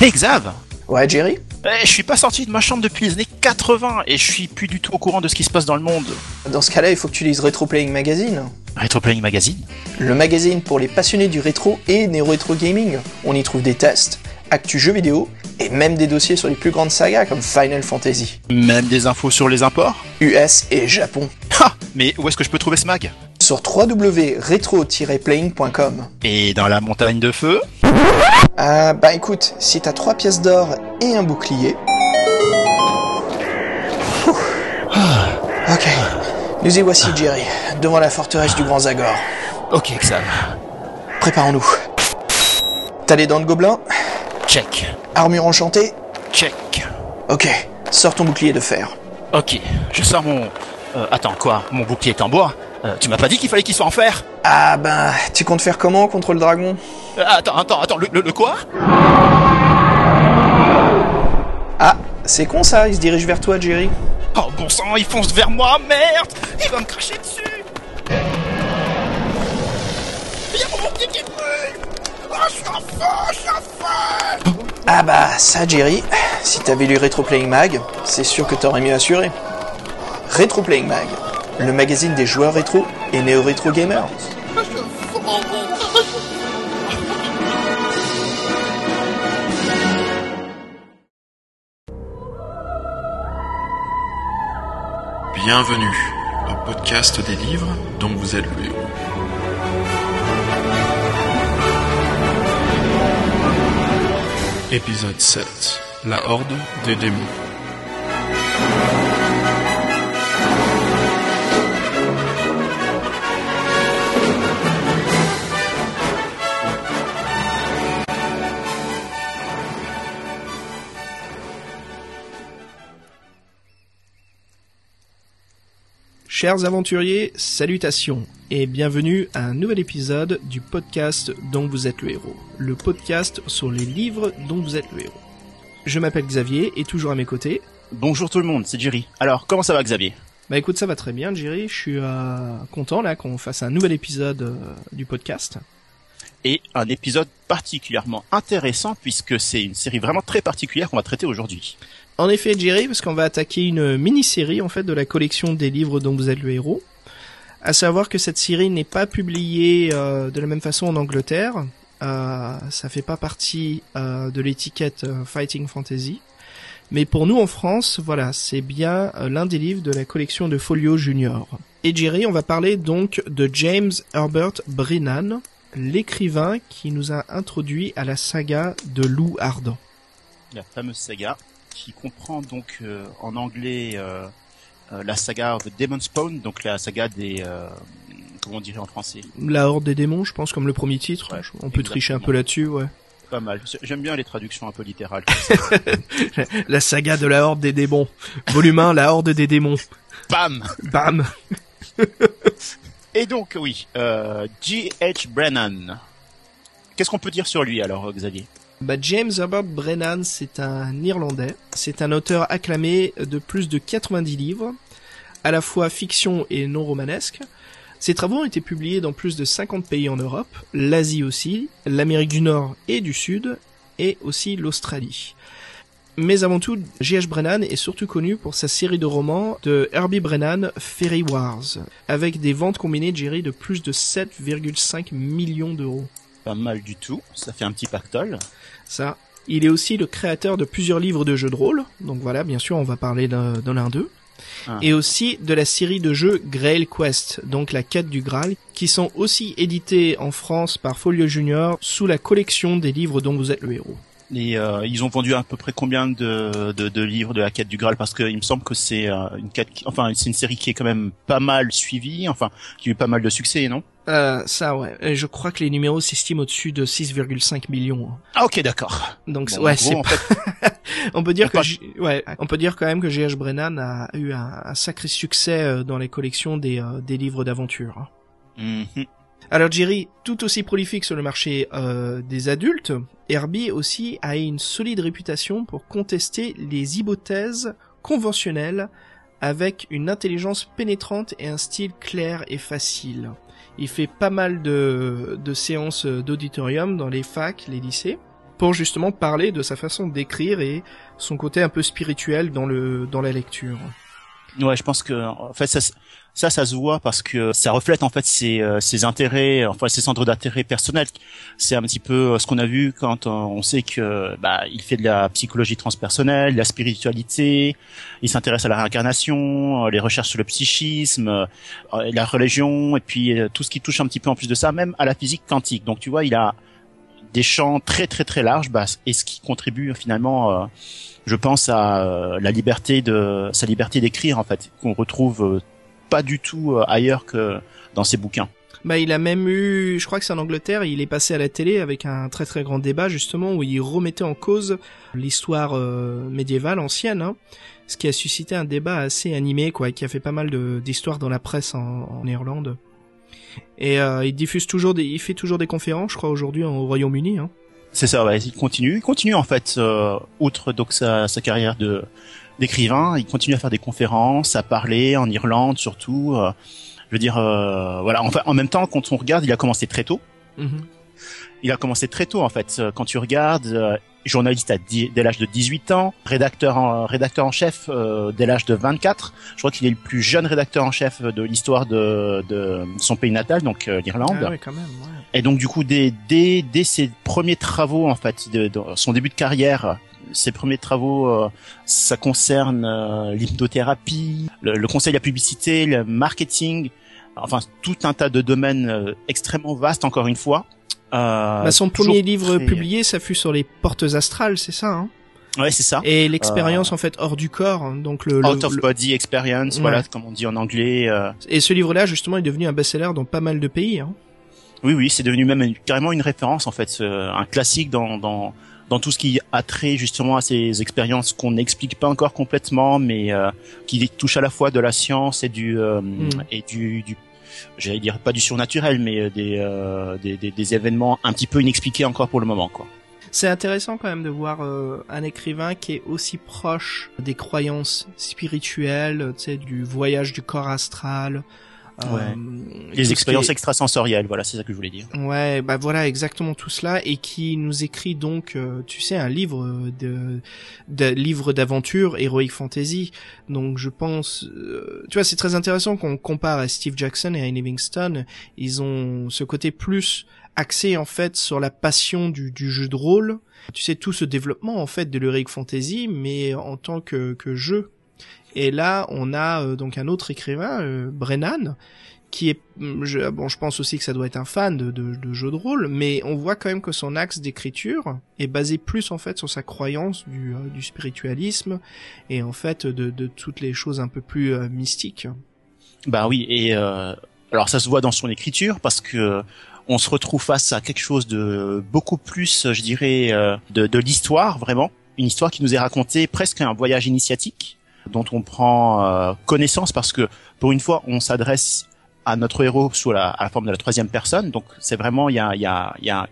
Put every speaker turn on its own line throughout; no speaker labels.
Hey Xav
Ouais, Jerry
Eh, Je suis pas sorti de ma chambre depuis les années 80 et je suis plus du tout au courant de ce qui se passe dans le monde.
Dans ce cas-là, il faut que tu lises Retro Playing Magazine.
Retro Playing Magazine
Le magazine pour les passionnés du rétro et néo-rétro gaming. On y trouve des tests, actus jeux vidéo et même des dossiers sur les plus grandes sagas comme Final Fantasy,
Même des infos sur les imports
US et Japon.
Ha Mais où est-ce que je peux trouver ce mag?
Sur www.retro-playing.com.
Et dans la montagne de feu?
Ah bah écoute, si t'as trois pièces d'or et un bouclier. Ok, nous y voici Jerry, devant la forteresse du Grand Zagor.
Ok Xav.
Préparons-nous. T'as les dents de gobelin?
Check.
Armure enchantée?
Check.
Ok, sors ton bouclier de fer.
Ok, je sors mon... Euh, attends, quoi? Mon bouclier est en bois? Euh, Tu m'as pas dit qu'il fallait qu'il soit en fer
Ah ben, tu comptes faire comment contre le dragon?
Euh, Attends, attends, attends, le, le- le quoi?
Ah, c'est con ça, il se dirige vers toi Jerry.
Oh bon sang, il fonce vers moi, merde! Il va me cracher dessus! Il y a mon bouclier qui brûle! Oh, je suis en feu, je suis en feu!
Ah bah ça Jerry, si t'avais lu Retro Playing Mag, c'est sûr que t'aurais mieux assuré. Retro Playing Mag, le magazine des joueurs rétro et néo-rétro gamers.
Bienvenue au podcast des livres dont vous êtes le héros. Épisode 7 La Horde des démons.
Chers aventuriers, salutations et bienvenue à un nouvel épisode du podcast dont vous êtes le héros, le podcast sur les livres dont vous êtes le héros. Je m'appelle Xavier et toujours à mes côtés.
Bonjour tout le monde, c'est Jerry. Alors, comment ça va Xavier?
Bah écoute, ça va très bien, Jerry. Je suis euh, content là qu'on fasse un nouvel épisode euh, du podcast.
Et un épisode particulièrement intéressant puisque c'est une série vraiment très particulière qu'on va traiter aujourd'hui.
En effet, Jerry, parce qu'on va attaquer une mini-série en fait de la collection des livres dont vous êtes le héros. À savoir que cette série n'est pas publiée euh, de la même façon en Angleterre. Euh, ça fait pas partie euh, de l'étiquette euh, Fighting Fantasy. Mais pour nous en France, voilà, c'est bien euh, l'un des livres de la collection de Folio Junior. Et Jerry, on va parler donc de James Herbert Brennan, l'écrivain qui nous a introduit à la saga de Loup Ardent.
La fameuse saga qui comprend donc euh, en anglais euh, euh, la saga of Demon Spawn, donc la saga des... euh, comment on dirait en français?
La Horde des démons, je pense, comme le premier titre.
Ouais,
on peut tricher un peu là-dessus, ouais.
Pas mal. J'aime bien les traductions un peu littérales.
La saga de la Horde des démons. Volume 1, la Horde des démons.
Bam
Bam
Et donc, oui, euh, G.H. Brennan. Qu'est-ce qu'on peut dire sur lui alors, Xavier?
Bah, James Herbert Brennan, c'est un Irlandais. C'est un auteur acclamé de plus de 90 livres, à la fois fiction et non romanesque. Ses travaux ont été publiés dans plus de 50 pays en Europe, l'Asie aussi, l'Amérique du Nord et du Sud, et aussi l'Australie. Mais avant tout, J.H. Brennan est surtout connu pour sa série de romans de Herbie Brennan, Fairy Wars, avec des ventes combinées, Jerry, de plus de 7,5 millions d'euros.
Pas mal du tout. Ça fait un petit pactole.
Ça. Il est aussi le créateur de plusieurs livres de jeux de rôle, donc voilà, bien sûr, on va parler d'un de l'un d'eux.
Ah.
Et aussi de la série de jeux Grail Quest, donc la quête du Graal, qui sont aussi édités en France par Folio Junior sous la collection des livres dont vous êtes le héros.
Et euh, ils ont vendu à peu près combien de, de, de livres de la quête du Graal? Parce qu'il me semble que c'est euh, une quête, qui- enfin c'est une série qui est quand même pas mal suivie, enfin qui a eu pas mal de succès, non?
Euh, ça ouais, Et je crois que les numéros s'estiment au-dessus de 6,5 millions. hein.
Ah ok d'accord.
Donc
Bon,
ouais, c'est
fait,
on peut dire
on
que J- ouais, on peut dire quand même que J.H. Brennan a eu un, un sacré succès euh, dans les collections des, euh, des livres d'aventure. hein.
mhm.
Alors Jerry, tout aussi prolifique sur le marché euh, des adultes, Herbie aussi a une solide réputation pour contester les hypothèses conventionnelles avec une intelligence pénétrante et un style clair et facile. Il fait pas mal de, séances d'auditorium dans les facs, les lycées. pour justement parler de sa façon d'écrire et son côté un peu spirituel dans le dans la lecture.
Ouais, je pense que en fait ça, ça, se voit parce que ça reflète en fait ses, euh, ses intérêts, enfin ses centres d'intérêt personnels. C'est un petit peu euh, ce qu'on a vu quand on sait que bah il fait de la psychologie transpersonnelle, de la spiritualité, il s'intéresse à la réincarnation, euh, les recherches sur le psychisme, la religion et puis tout ce qui touche un petit peu en plus de ça, même à la physique quantique. Donc tu vois, il a des champs très très très larges, bah, et ce qui contribue finalement je pense à euh, la liberté de sa liberté d'écrire en fait qu'on retrouve euh, pas du tout euh, ailleurs que dans ses bouquins.
Bah, il a même eu, je crois que c'est en Angleterre, il est passé à la télé avec un très très grand débat justement où il remettait en cause l'histoire médiévale ancienne, hein, ce qui a suscité un débat assez animé quoi, qui a fait pas mal d'histoires dans la presse en, en Irlande. Et il diffuse toujours des, il fait toujours des conférences, je crois aujourd'hui au Royaume-Uni. Hein.
C'est ça, ouais, il continue, il continue en fait, euh, outre donc sa, sa carrière de d'écrivain, il continue à faire des conférences, à parler en Irlande surtout. Euh, je veux dire, euh, voilà. Enfin, en même temps, quand on regarde, il a commencé très tôt. Mm-hmm. Il a commencé très tôt en fait. Quand tu regardes, journaliste à dès l'âge de 18 ans, rédacteur en, rédacteur en chef euh, dès l'âge de 24. Je crois qu'il est le plus jeune rédacteur en chef de l'histoire de, de, son pays natal, donc euh, l'Irlande.
Ah quand même, ouais.
Et donc du coup, dès, dès, dès ses premiers travaux, en fait, de, son début de carrière, ses premiers travaux, euh, ça concerne euh, l'hypnothérapie, le, le, conseil de la publicité, le marketing, enfin tout un tas de domaines extrêmement vastes, encore une fois.
Euh, bah, son premier livre publié, ça fut sur les portes astrales, c'est ça hein
Ouais, c'est ça.
Et l'expérience euh, en fait hors du corps, hein, donc le
out of body experience, voilà, comme on dit en anglais. Euh...
Et ce livre-là, justement, est devenu un best-seller dans pas mal de pays. Hein.
Oui, oui, c'est devenu même carrément une référence en fait, un classique dans dans dans tout ce qui a trait justement à ces expériences qu'on n'explique pas encore complètement, mais euh, qui touchent à la fois de la science et du euh, mm. et du, du j'allais dire pas du surnaturel, mais euh, euh, des, des, des, événements un petit peu inexpliqués encore pour le moment, quoi.
C'est intéressant quand même de voir euh, un écrivain qui est aussi proche des croyances spirituelles, tu sais, du voyage du corps astral,
Ouais. Les expériences extrasensorielles, voilà, c'est ça que je voulais dire.
Ouais, bah voilà, exactement tout cela, et qui nous écrit donc, euh, tu sais, un livre de, de livre d'aventure, heroic fantasy. Donc je pense, euh, tu vois, c'est très intéressant qu'on compare à Steve Jackson et à Livingston. Ils ont ce côté plus axé en fait sur la passion du, du jeu de rôle. Tu sais, tout ce développement en fait de l'heroic fantasy, mais en tant que, que jeu et là, on a euh, donc un autre écrivain, euh, Brennan, qui est, mm, je, bon, je pense aussi que ça doit être un fan de, de, de jeux de rôle, mais on voit quand même que son axe d'écriture est basé plus en fait sur sa croyance du, euh, du spiritualisme et en fait de, de, toutes les choses un peu plus mystiques.
Bah oui, et alors ça se voit dans son écriture parce que on se retrouve face à quelque chose de beaucoup plus, je dirais, de, de l'histoire vraiment, une histoire qui nous est racontée presque un voyage initiatique dont on prend euh, connaissance parce que pour une fois on s'adresse à notre héros sous la, à la forme de la troisième personne. Donc c'est vraiment il y a, y, a, y a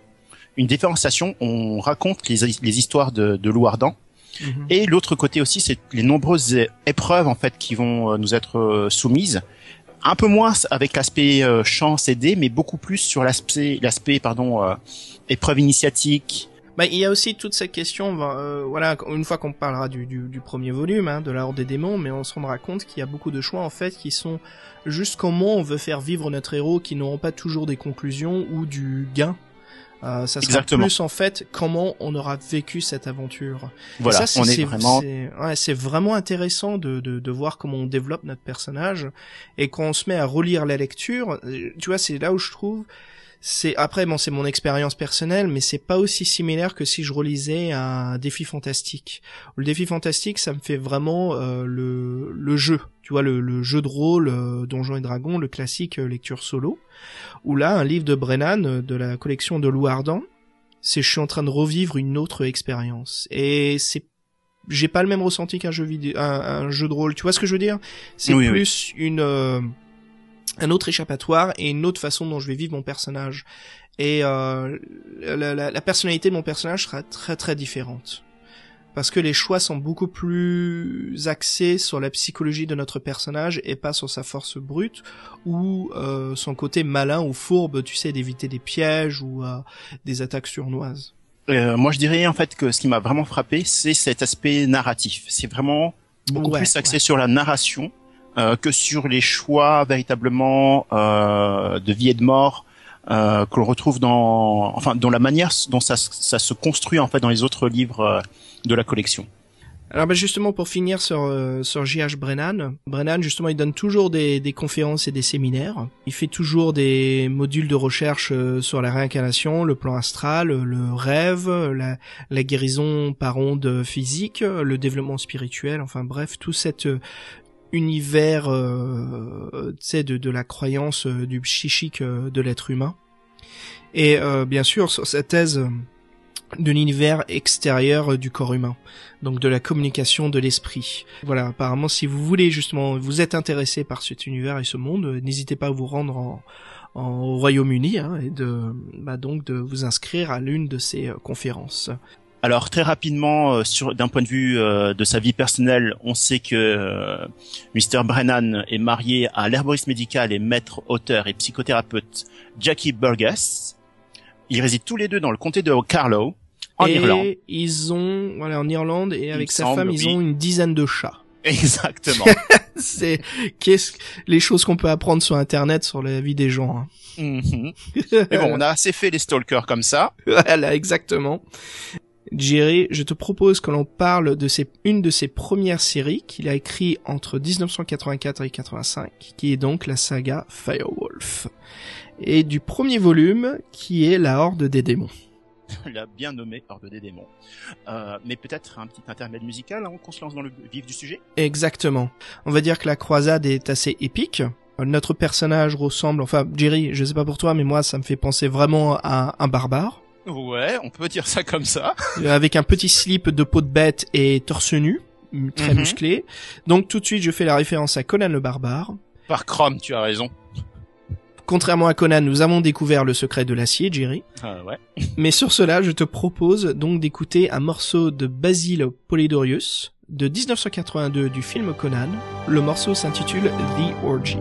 une différenciation. On raconte les, les histoires de, de Louardan. Mhm. Et l'autre côté aussi, c'est les nombreuses épreuves en fait qui vont euh, nous être euh, soumises. Un peu moins avec l'aspect chance et dés, mais beaucoup plus sur l'aspect, l'aspect pardon, épreuve initiatique,
bah, il y a aussi toute cette question, euh, voilà, une fois qu'on parlera du, du, du, premier volume, hein, de la Horde des démons, mais on se rendra compte qu'il y a beaucoup de choix en fait qui sont juste comment on veut faire vivre notre héros, qui n'auront pas toujours des conclusions ou du gain. Euh, ça sera plus en fait comment on aura vécu cette aventure.
Voilà, ça, on est, vraiment.
C'est vraiment intéressant de, de, de, voir comment on développe notre personnage et quand on se met à relire la lecture, euh, tu vois, c'est là où je trouve c'est après bon c'est mon expérience personnelle mais c'est pas aussi similaire que si je relisais un défi fantastique. Le défi fantastique ça me fait vraiment euh, le, le jeu. Tu vois le, le jeu de rôle euh, donjons et dragons le classique euh, lecture solo ou là un livre de Brennan euh, de la collection de Ardent c'est je suis en train de revivre une autre expérience. Et c'est j'ai pas le même ressenti qu'un jeu vidéo un, jeu de rôle. Tu vois ce que je veux dire? C'est plus une un autre échappatoire et une autre façon dont je vais vivre mon personnage. Et euh, la, la, la, personnalité de mon personnage sera très très différente. Parce que les choix sont beaucoup plus axés sur la psychologie de notre personnage et pas sur sa force brute ou euh, son côté malin ou fourbe, tu sais, d'éviter des pièges ou euh, des attaques surnoises.
Euh, moi, je dirais en fait que ce qui m'a vraiment frappé, c'est cet aspect narratif. C'est vraiment beaucoup
Ouais,
plus axé
ouais.
sur la narration que sur les choix véritablement euh, de vie et de mort euh, que l'on retrouve dans, enfin, dans la manière dont ça, ça se construit en fait dans les autres livres euh, de la collection.
Alors bah justement pour finir sur euh, sur J.H. Brennan, Brennan justement il donne toujours des, des conférences et des séminaires. Il fait toujours des modules de recherche euh, sur la réincarnation, le plan astral, le rêve, la, la guérison par onde physique, le développement spirituel, enfin bref tout cet euh, univers euh, de, de la croyance euh, du psychique euh, de l'être humain. Et euh, bien sûr sur sa thèse de l'univers extérieur du corps humain donc de la communication de l'esprit. Voilà, apparemment, si vous voulez justement, vous êtes intéressé par cet univers et ce monde, n'hésitez pas à vous rendre en, au Royaume-Uni hein, et de, bah donc de vous inscrire à l'une de ces conférences.
Alors très rapidement, euh, sur d'un point de vue euh, de sa vie personnelle, on sait que euh, Mr. Brennan est marié à l'herboriste médical et maître auteur et psychothérapeute Jackie Burgess. Ils résident tous les deux dans le comté de Carlow, en
et
Irlande.
ils ont, voilà, en Irlande et avec sa
semble,
femme, ils
oui.
ont une dizaine de chats.
Exactement.
C'est qu'est-ce les choses qu'on peut apprendre sur Internet sur la vie des gens. hein.
Mhm. Mais bon, on a assez fait les stalkers comme ça.
Voilà, exactement. Jerry, je te propose que l'on parle de ses, une de ses premières séries qu'il a écrit entre 1984 et 85, qui est donc la saga Firewolf. Et du premier volume, qui est La Horde des démons.
Il a bien nommé Horde des démons. Euh, mais peut-être un petit intermède musical avant qu'on se lance dans le vif du sujet?
Exactement. On va dire que la croisade est assez épique. Notre personnage ressemble, enfin, Jerry, je sais pas pour toi, mais moi, ça me fait penser vraiment à un barbare.
Ouais, on peut dire ça comme ça.
avec un petit slip de peau de bête et torse nu, très
Mhm.
musclé. Donc tout de suite, je fais la référence à Conan le barbare.
Par Chrome, tu as raison.
Contrairement à Conan, nous avons découvert le secret de l'acier, Jerry.
Euh, ouais.
Mais sur cela, je te propose donc d'écouter un morceau de Basil Polidorius de 1982 du film Conan. Le morceau s'intitule The Orgy.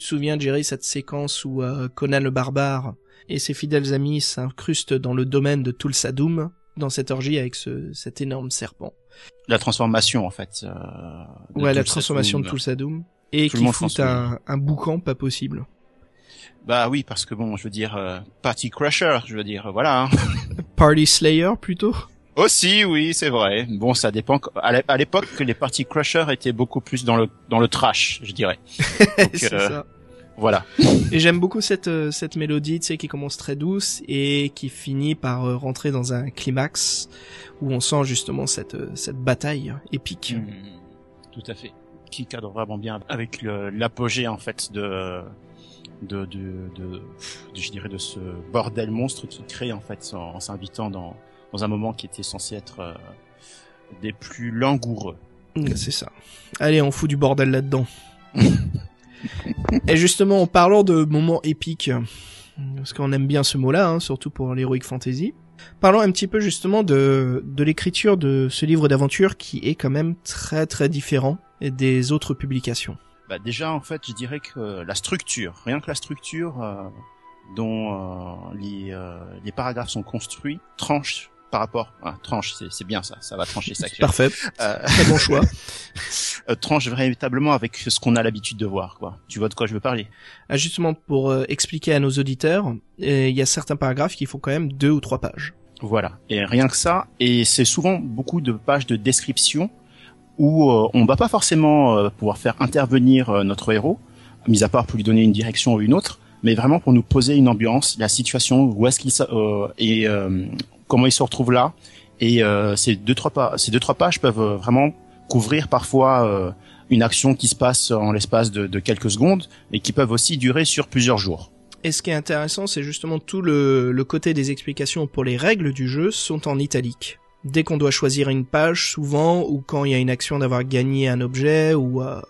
Te souviens, Jerry, cette séquence où euh, Conan le barbare et ses fidèles amis s'incrustent dans le domaine de Tulsadum, dans cette orgie avec ce, cet énorme serpent.
La transformation, en fait. Euh,
Ouais, la transformation de
Doom.
Tulsadum. Et
Tout
qui fout un boucan pas possible.
Bah oui, parce que bon, je veux dire, euh, Party Crusher, je veux dire, voilà. hein.
Party Slayer, plutôt
Aussi, oui, c'est vrai. Bon, ça dépend. À l'é- à l'époque, les Party Crusher étaient beaucoup plus dans le dans le trash, je dirais.
C'est
euh,
ça.
Voilà.
Et j'aime beaucoup cette euh, cette mélodie, tu sais, qui commence très douce et qui finit par euh, rentrer dans un climax où on sent justement cette cette bataille épique.
Mm, Tout à fait. Qui cadre vraiment bien avec le- l'apogée en fait de de, de de de je dirais de ce bordel monstre qui crée en fait en, en s'invitant dans dans un moment qui était censé être euh, des plus langoureux.
Mm, C'est ça. Allez, on fout du bordel là-dedans. et justement, en parlant de moments épiques, parce qu'on aime bien ce mot-là, hein, surtout pour l'heroic fantasy. Parlons un petit peu justement de, de l'écriture de ce livre d'aventure qui est quand même très très différent des autres publications.
Bah déjà en fait, je dirais que la structure, rien que la structure euh, dont euh, les euh, les paragraphes sont construits tranche par rapport ah, tranche c'est c'est bien ça, ça va trancher ça.
Parfait,
Euh,
très bon choix.
euh, tranche véritablement avec ce qu'on a l'habitude de voir quoi. Tu vois de quoi je veux parler?
Ah, justement, pour euh, expliquer à nos auditeurs, euh, il y a certains paragraphes qui font quand même deux ou trois pages.
Voilà. Et rien que ça. Et c'est souvent beaucoup de pages de description où euh, on va pas forcément euh, pouvoir faire intervenir euh, notre héros, mis à part pour lui donner une direction ou une autre, mais vraiment pour nous poser une ambiance, la situation, où est-ce qu'il euh, et euh, comment il se retrouve là. Et euh, ces deux trois pa- ces deux trois pages peuvent euh, vraiment couvrir parfois euh, une action qui se passe en l'espace de, de quelques secondes et qui peuvent aussi durer sur plusieurs jours.
Et ce qui est intéressant, c'est justement tout le, le côté des explications pour les règles du jeu sont en italique. Dès qu'on doit choisir une page, souvent, ou quand il y a une action d'avoir gagné un objet ou euh,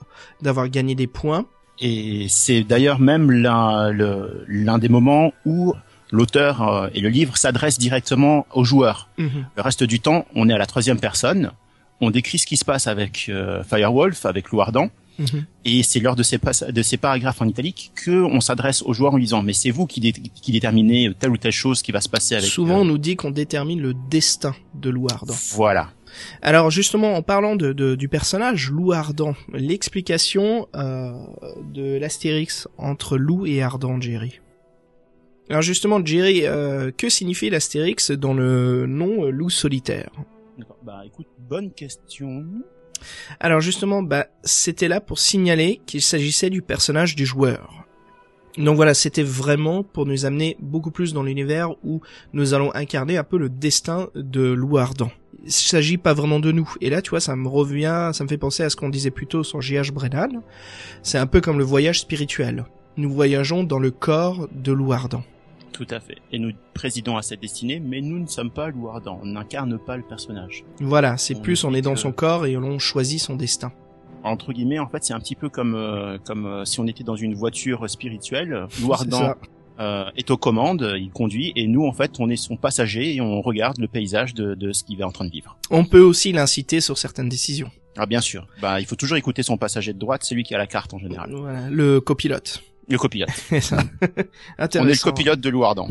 d'avoir gagné des points,
Et c'est d'ailleurs même l'un des moments où l'auteur euh, et le livre s'adressent directement aux joueurs.
Mhm.
Le reste du temps, on est à la troisième personne. On décrit ce qui se passe avec euh, Firewolf, avec Louardan,
Mhm.
et c'est lors de ces, de ces paragraphes en italique que on s'adresse aux joueurs en disant mais c'est vous qui, dé- qui déterminez telle ou telle chose qui va se passer avec.
souvent on
euh,
nous dit qu'on détermine le destin de Louardan.
Voilà.
Alors justement, en parlant de, de- du personnage Lou Ardent, l'explication euh, de l'astérix entre Lou et Ardent, Jerry. Alors justement, Jerry, euh, que signifie l'astérix dans le nom euh, Loup solitaire?
D'accord. Bah écoute, bonne question.
Alors justement, bah, c'était là pour signaler qu'il s'agissait du personnage du joueur. Donc voilà, c'était vraiment pour nous amener beaucoup plus dans l'univers où nous allons incarner un peu le destin de Lou Ardent. Il s'agit pas vraiment de nous. Et là, tu vois, ça me revient, ça me fait penser à ce qu'on disait plus tôt sur J.H. Brennan. C'est un peu comme le voyage spirituel. Nous voyageons dans le corps de Lou Ardent.
Tout à fait. Et nous présidons à cette destinée, mais nous ne sommes pas Louardan. On n'incarne pas le personnage.
Voilà, c'est plus on est dans
que-
son corps et on choisit son destin.
entre guillemets, en fait, c'est un petit peu comme euh, comme euh, si on était dans une voiture spirituelle. Louardan
ça.
euh, est aux commandes, il conduit, et nous, en fait, on est son passager et on regarde le paysage de, de ce qu'il est en train de vivre.
On peut aussi l'inciter sur certaines décisions.
Ah, bien sûr. Bah, il faut toujours écouter son passager de droite, c'est lui qui a la carte en général.
Voilà, le copilote.
Le copilote.
C'est ça.
on est le
Intéressant.
copilote de Louardan.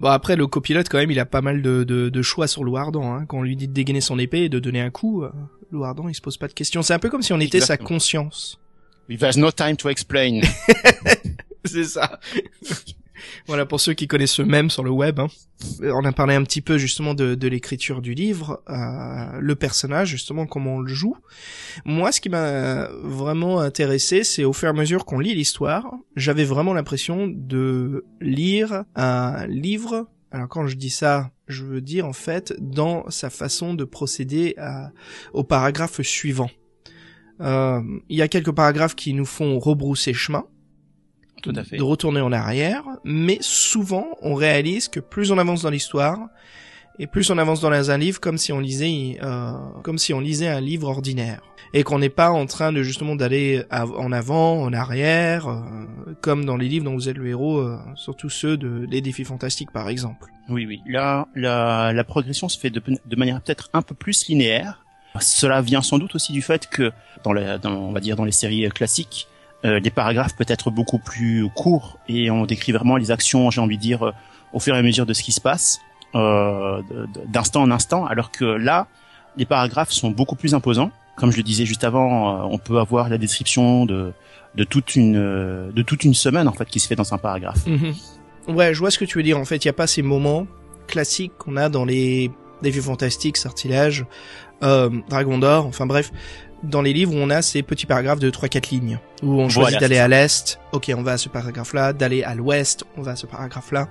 Bon après le copilote quand même il a pas mal de, de, de choix sur Louardan. Hein. Quand on lui dit de dégainer son épée et de donner un coup, euh, Louardan il se pose pas de questions. C'est un peu comme si on était sa conscience.
There's no time to explain.
C'est ça. Voilà pour ceux qui connaissent ce même sur le web. Hein. On a parlé un petit peu justement de, de l'écriture du livre, euh, le personnage justement comment on le joue. Moi ce qui m'a vraiment intéressé c'est au fur et à mesure qu'on lit l'histoire, j'avais vraiment l'impression de lire un livre. Alors quand je dis ça, je veux dire en fait dans sa façon de procéder à, au paragraphe suivant. Euh, Il y a quelques paragraphes qui nous font rebrousser chemin
Tout à fait.
de retourner en arrière, mais souvent on réalise que plus on avance dans l'histoire et plus on avance dans un livre comme si on lisait euh, comme si on lisait un livre ordinaire et qu'on n'est pas en train de justement d'aller en avant, en arrière, euh, comme dans les livres dont vous êtes le héros, euh, surtout ceux de les défis fantastiques par exemple.
Oui, oui. Là, la, la progression se fait de, de manière peut-être un peu plus linéaire. Cela vient sans doute aussi du fait que dans, la, dans on va dire dans les séries classiques, euh, les paragraphes peuvent être beaucoup plus courts et on décrit vraiment les actions, j'ai envie de dire, euh, au fur et à mesure de ce qui se passe, euh, d'instant en instant, alors que là, les paragraphes sont beaucoup plus imposants. Comme je le disais juste avant, on peut avoir la description de, de toute une de toute une semaine en fait qui se fait dans un paragraphe.
Mhm. Ouais, je vois ce que tu veux dire. En fait, il n'y a pas ces moments classiques qu'on a dans les défis fantastiques, sortilèges, euh, Dragon d'or, enfin bref, dans les livres où on a ces petits paragraphes de 3-4 lignes, où on choisit d'aller à l'est, ok on va à ce paragraphe-là, d'aller à l'ouest, on va à ce paragraphe-là.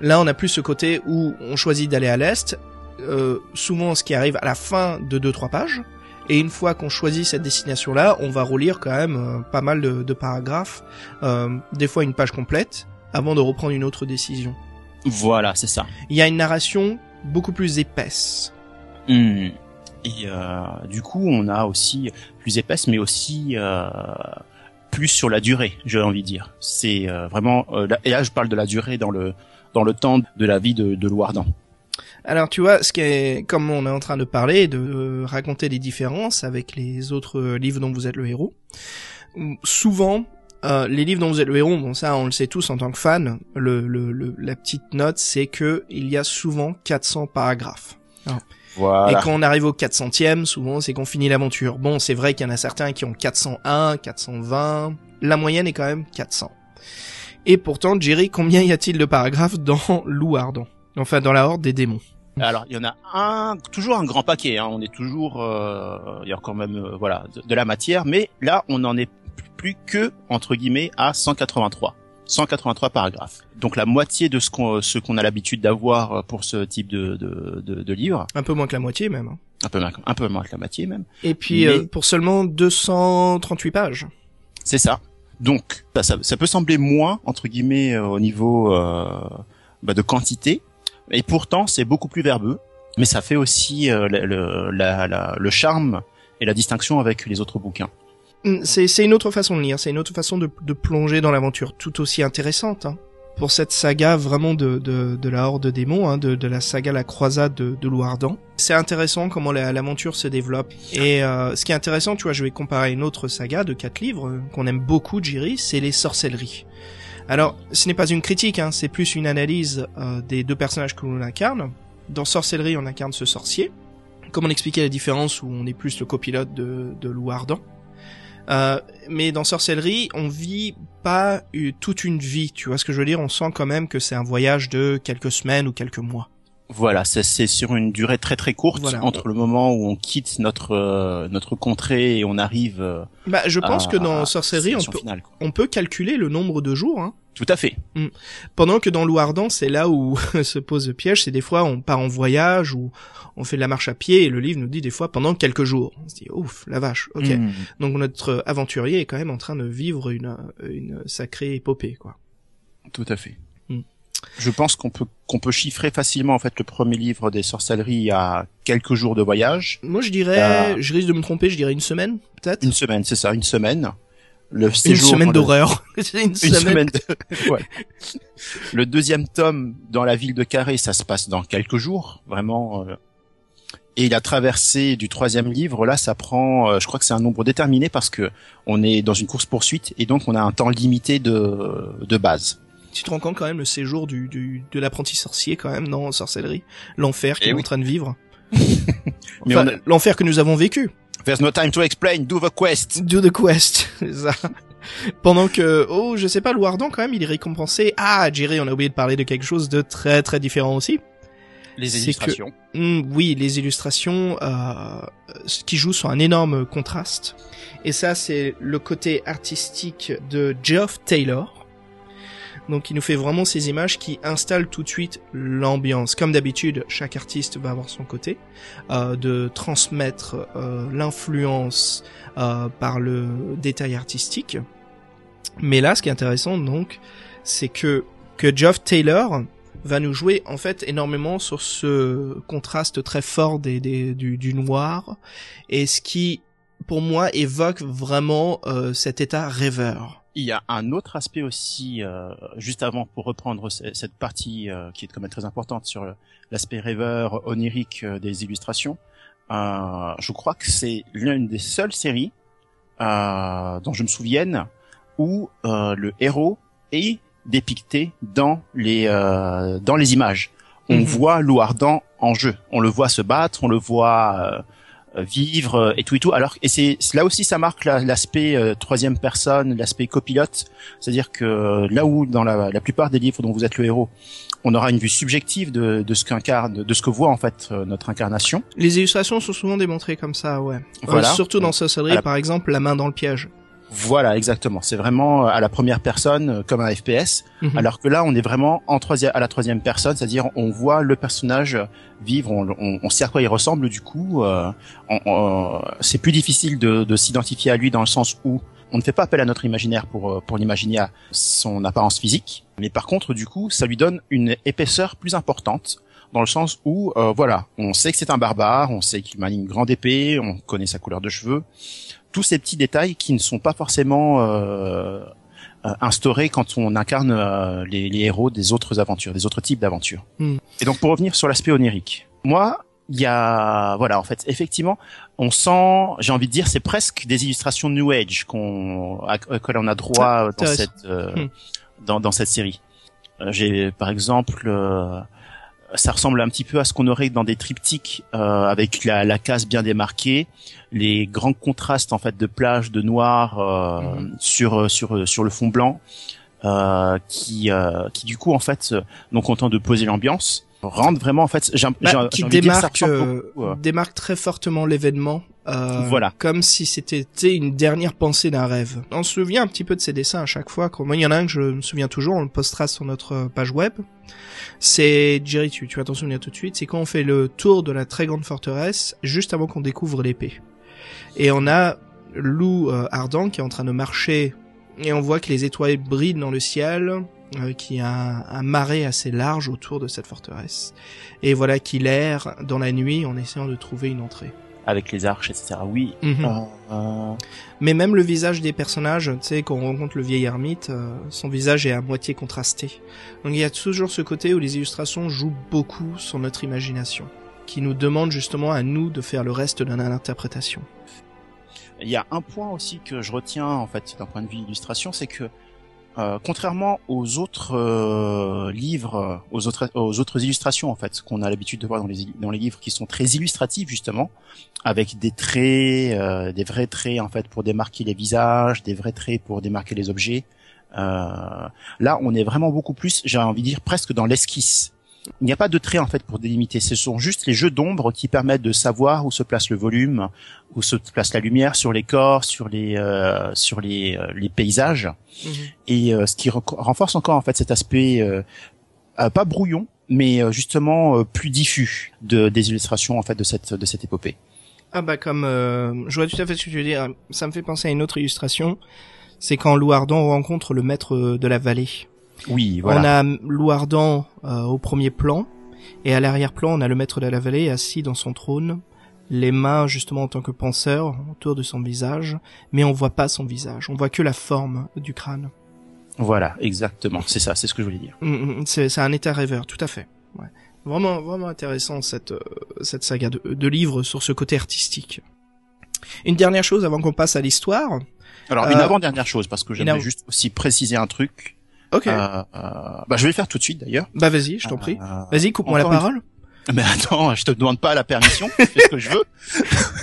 Là on a plus ce côté où on choisit d'aller à l'est, euh, souvent ce qui arrive à la fin de 2-3 pages, et une fois qu'on choisit cette destination-là, on va relire quand même euh, pas mal de, de paragraphes, euh, des fois une page complète, avant de reprendre une autre décision.
Voilà, c'est ça.
Il y a une narration beaucoup plus épaisse.
Hmm. Et euh, du coup, on a aussi plus épaisse, mais aussi euh, plus sur la durée, j'ai envie de dire. C'est euh, vraiment et là je parle de la durée dans le dans le temps de la vie de, de Loardan.
Alors tu vois, ce qui est comme on est en train de parler, de raconter les différences avec les autres livres dont vous êtes le héros. Souvent, les livres dont vous êtes le héros, bon ça on le sait tous en tant que fan, la petite note c'est que il y a souvent 400 paragraphes.
Voilà.
Et quand on arrive au 400e, souvent c'est qu'on finit l'aventure. Bon, c'est vrai qu'il y en a certains qui ont 401, 420, la moyenne est quand même 400. Et pourtant, Jerry, combien y a-t-il de paragraphes dans Loup Ardent Enfin, dans la Horde des démons.
Alors, il y en a un, toujours un grand paquet. Hein. On est toujours, euh, il y a quand même, euh, voilà, de, de, la matière. Mais là, on en est plus que entre guillemets à 183. 183 paragraphes. Donc la moitié de ce qu'on ce qu'on a l'habitude d'avoir pour ce type de, de, de, de, livre.
Un peu moins que la moitié même. Hein.
Un peu, un peu moins que la moitié même.
Et puis Mais... euh, pour seulement 238 pages.
C'est ça. Donc ça, ça, ça, peut sembler moins entre guillemets euh, au niveau euh, bah, de quantité, et pourtant c'est beaucoup plus verbeux. Mais ça fait aussi euh, le, le, la, la, le charme et la distinction avec les autres bouquins.
C'est une autre façon de lire, c'est une autre façon de, de plonger dans l'aventure, tout aussi intéressante. Hein. Pour cette saga vraiment de, de, de la Horde démons, hein, de, de la saga La Croisade de, de Louardan. C'est intéressant comment l'aventure se développe. Et euh, ce qui est intéressant, tu vois, je vais comparer une autre saga de quatre livres euh, qu'on aime beaucoup, Jiri, c'est les sorcelleries. Alors, ce n'est pas une critique, hein, c'est plus une analyse euh, des deux personnages que l'on incarne. Dans Sorcellerie, on incarne ce sorcier. Comment expliquer la différence où on est plus le copilote de, de Louardan euh, mais dans Sorcellerie, on vit pas toute une vie, tu vois ce que je veux dire? On sent quand même que c'est un voyage de quelques semaines ou quelques mois.
Voilà, c'est sur une durée très très courte voilà. entre le moment où on quitte notre euh, notre contrée et on arrive. Euh,
bah, je pense à, que dans Sorcellerie, on peut, finale, on peut calculer le nombre de jours. Hein.
Tout à fait.
Mm. Pendant que dans Louardan, c'est là où se pose le piège. C'est des fois on part en voyage ou on fait de la marche à pied et le livre nous dit des fois pendant quelques jours. On se dit ouf, la vache. Ok.
Mm.
Donc notre aventurier est quand même en train de vivre une une sacrée épopée, quoi.
Tout à fait. Je pense qu'on peut qu'on peut chiffrer facilement en fait le premier livre des sorcelleries à quelques jours de voyage.
Moi je dirais, euh... je risque de me tromper, je dirais une semaine peut-être.
Une semaine, c'est ça, une semaine. Le
une semaine d'horreur.
Le... une, une, semaine. semaine de... ouais. Le deuxième tome dans la ville de Carré, ça se passe dans quelques jours, vraiment. Euh... Et la traversée du troisième livre, là, ça prend, euh, je crois que c'est un nombre déterminé parce que on est dans une course poursuite et donc on a un temps limité de de base.
Tu te rends compte quand même le séjour du, du de l'apprenti sorcier quand même dans sorcellerie, l'enfer qu'il est
oui.
en train de vivre. Enfin,
a...
l'enfer que nous avons vécu.
There's no time to explain. Do the quest.
Do the quest. ça. Pendant que, oh, je sais pas, Louardan quand même, il est récompensé. Ah, Jerry, on a oublié de parler de quelque chose de très très différent aussi.
Les illustrations.
Que, mm, oui, les illustrations euh, qui jouent sur un énorme contraste. Et ça, c'est le côté artistique de Geoff Taylor. Donc il nous fait vraiment ces images qui installent tout de suite l'ambiance. Comme d'habitude, chaque artiste va avoir son côté euh, de transmettre euh, l'influence euh, par le détail artistique. Mais là, ce qui est intéressant donc, c'est que que Geoff Taylor va nous jouer en fait énormément sur ce contraste très fort des, des du, du noir et ce qui pour moi évoque vraiment euh, cet état rêveur
il y a un autre aspect aussi, euh, juste avant pour reprendre cette partie euh, qui est quand même très importante sur l'aspect rêveur, onirique euh, des illustrations. je crois que c'est l'une des seules séries dont je me souvienne où euh, le héros est dépicté dans les euh, dans les images. On
Mhm.
voit Lou Ardent en jeu, on le voit se battre, on le voit euh, vivre euh, et tout et tout. Alors et c'est là aussi ça marque la- l'aspect euh, troisième personne, l'aspect copilote, c'est-à-dire que là où dans la, la plupart des livres dont vous êtes le héros, on aura une vue subjective de, de ce qu'incarne, de ce que voit en fait euh, notre incarnation.
Les illustrations sont souvent démontrées comme ça, ouais. Euh,
Voilà.
surtout dans Sorcery,
la-
par exemple, la main dans le piège.
Voilà, exactement. C'est vraiment euh, à la première personne euh, comme un FPS.
Mhm.
Alors que là, on est vraiment en troisième, à la troisième personne, c'est-à-dire on voit le personnage vivre, on, on- on sait à quoi il ressemble. Du coup, euh, c'est plus difficile de, de s'identifier à lui dans le sens où on ne fait pas appel à notre imaginaire pour euh, pour l'imaginer à son apparence physique. Mais par contre, du coup, ça lui donne une épaisseur plus importante dans le sens où, euh, voilà, on sait que c'est un barbare, on sait qu'il manie une grande épée, on connaît sa couleur de cheveux, tous ces petits détails qui ne sont pas forcément euh, euh, instaurés quand on incarne euh, les, les héros des autres aventures, des autres types d'aventures.
Hmm.
Et donc pour revenir sur l'aspect onirique, moi, il y a, voilà, en fait, effectivement, on sent, j'ai envie de dire, c'est presque des illustrations New Age qu'on, à, l'on a droit dans
intéressant.
cette, euh,
Hmm.
dans, dans cette série. Euh, J'ai, par exemple, euh, ça ressemble un petit peu à ce qu'on aurait dans des triptyques euh, avec la, la case bien démarquée, les grands contrastes en fait de plage de noir euh,
Mhm.
sur euh, sur sur le fond blanc, euh, qui euh, qui du coup en fait euh, non content de poser l'ambiance rendent vraiment en fait j'ai
Bah,
j'ai-
qui démarque, euh,
beaucoup, euh,
démarque très fortement l'événement. Euh,
Voilà.
Comme si c'était une dernière pensée d'un rêve. On se souvient un petit peu de ces dessins à chaque fois. Moi, il y en a un que je me souviens toujours, on le postera sur notre euh, page web. C'est, Jerry, tu, tu vas t'en souvenir tout de suite, c'est quand on fait le tour de la très grande forteresse, juste avant qu'on découvre l'épée. Et on a Lou euh, Ardent qui est en train de marcher, et on voit que les étoiles brillent dans le ciel, euh, qu'il y a un, un marais assez large autour de cette forteresse. Et voilà qu'il erre dans la nuit en essayant de trouver une entrée.
Avec les arches etc oui
Mhm.
Euh, euh,
Mais même le visage des personnages, tu sais, quand on rencontre le vieil ermite, euh, son visage est à moitié contrasté. Donc il y a toujours ce côté où les illustrations jouent beaucoup sur notre imagination, qui nous demande justement à nous de faire le reste de l'interprétation.
Il y a un point aussi que je retiens en fait d'un point de vue illustration, c'est que euh, contrairement aux autres euh, livres, aux autres illustrations en fait qu'on a l'habitude de voir dans les livres qui sont très illustratifs justement, avec des traits, euh, des vrais traits en fait pour démarquer les visages, des vrais traits pour démarquer les objets. Là, on est vraiment beaucoup plus, j'ai envie de dire presque dans l'esquisse. Il n'y a pas de traits en fait pour délimiter. Ce sont juste les jeux d'ombre qui permettent de savoir où se place le volume, où se place la lumière sur les corps, sur les euh, sur les euh, les paysages. Et euh, ce qui re- renforce encore en fait cet aspect euh, euh, pas brouillon, mais euh, justement euh, plus diffus de des illustrations en fait de cette de cette épopée.
Ah bah comme, euh, je vois tout à fait ce que tu veux dire. Ça me fait penser à une autre illustration. C'est quand Louardan rencontre le maître de la vallée.
Oui, voilà.
On a Louardan euh, au premier plan, et à l'arrière-plan, on a le maître de la vallée assis dans son trône, les mains justement en tant que penseur autour de son visage, mais on voit pas son visage, on voit que la forme du crâne.
Voilà, exactement. C'est ça, c'est ce que je voulais dire.
Mm, mm, C'est c'est un état rêveur, tout à fait. Ouais. Vraiment, vraiment intéressant cette euh, cette saga de, de livres sur ce côté artistique. Une dernière chose avant qu'on passe à l'histoire.
Alors
Euh,
une avant-dernière chose parce que j'aimerais juste aussi préciser un truc.
Ok.
Euh, euh, bah je vais le faire tout de suite d'ailleurs.
bah vas-y, je t'en prie.
Euh,
Vas-y, coupe-moi la parole.
Mais attends, je te demande pas la permission, je fais ce que je veux.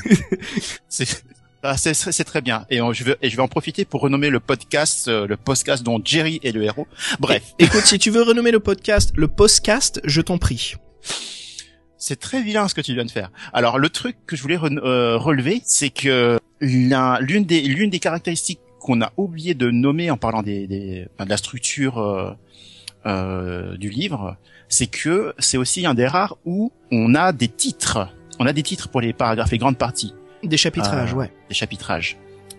c'est ah, c'est c'est- très bien et on- je vais et je vais en profiter pour renommer le podcast euh, le podcast dont Jerry est le héros. Bref,
Écoute, si tu veux renommer le podcast le postcast, je t'en prie.
c'est très vilain ce que tu viens de faire. Alors le truc que je voulais re- euh, relever, c'est que l'un- l'une des l'une des caractéristiques qu'on a oublié de nommer en parlant des, des de la structure euh, euh, du livre, c'est que c'est aussi un des rares où on a des titres. On a des titres pour les paragraphes, les grandes parties.
Des chapitrages,
Ah.
ouais.
des chapitrages.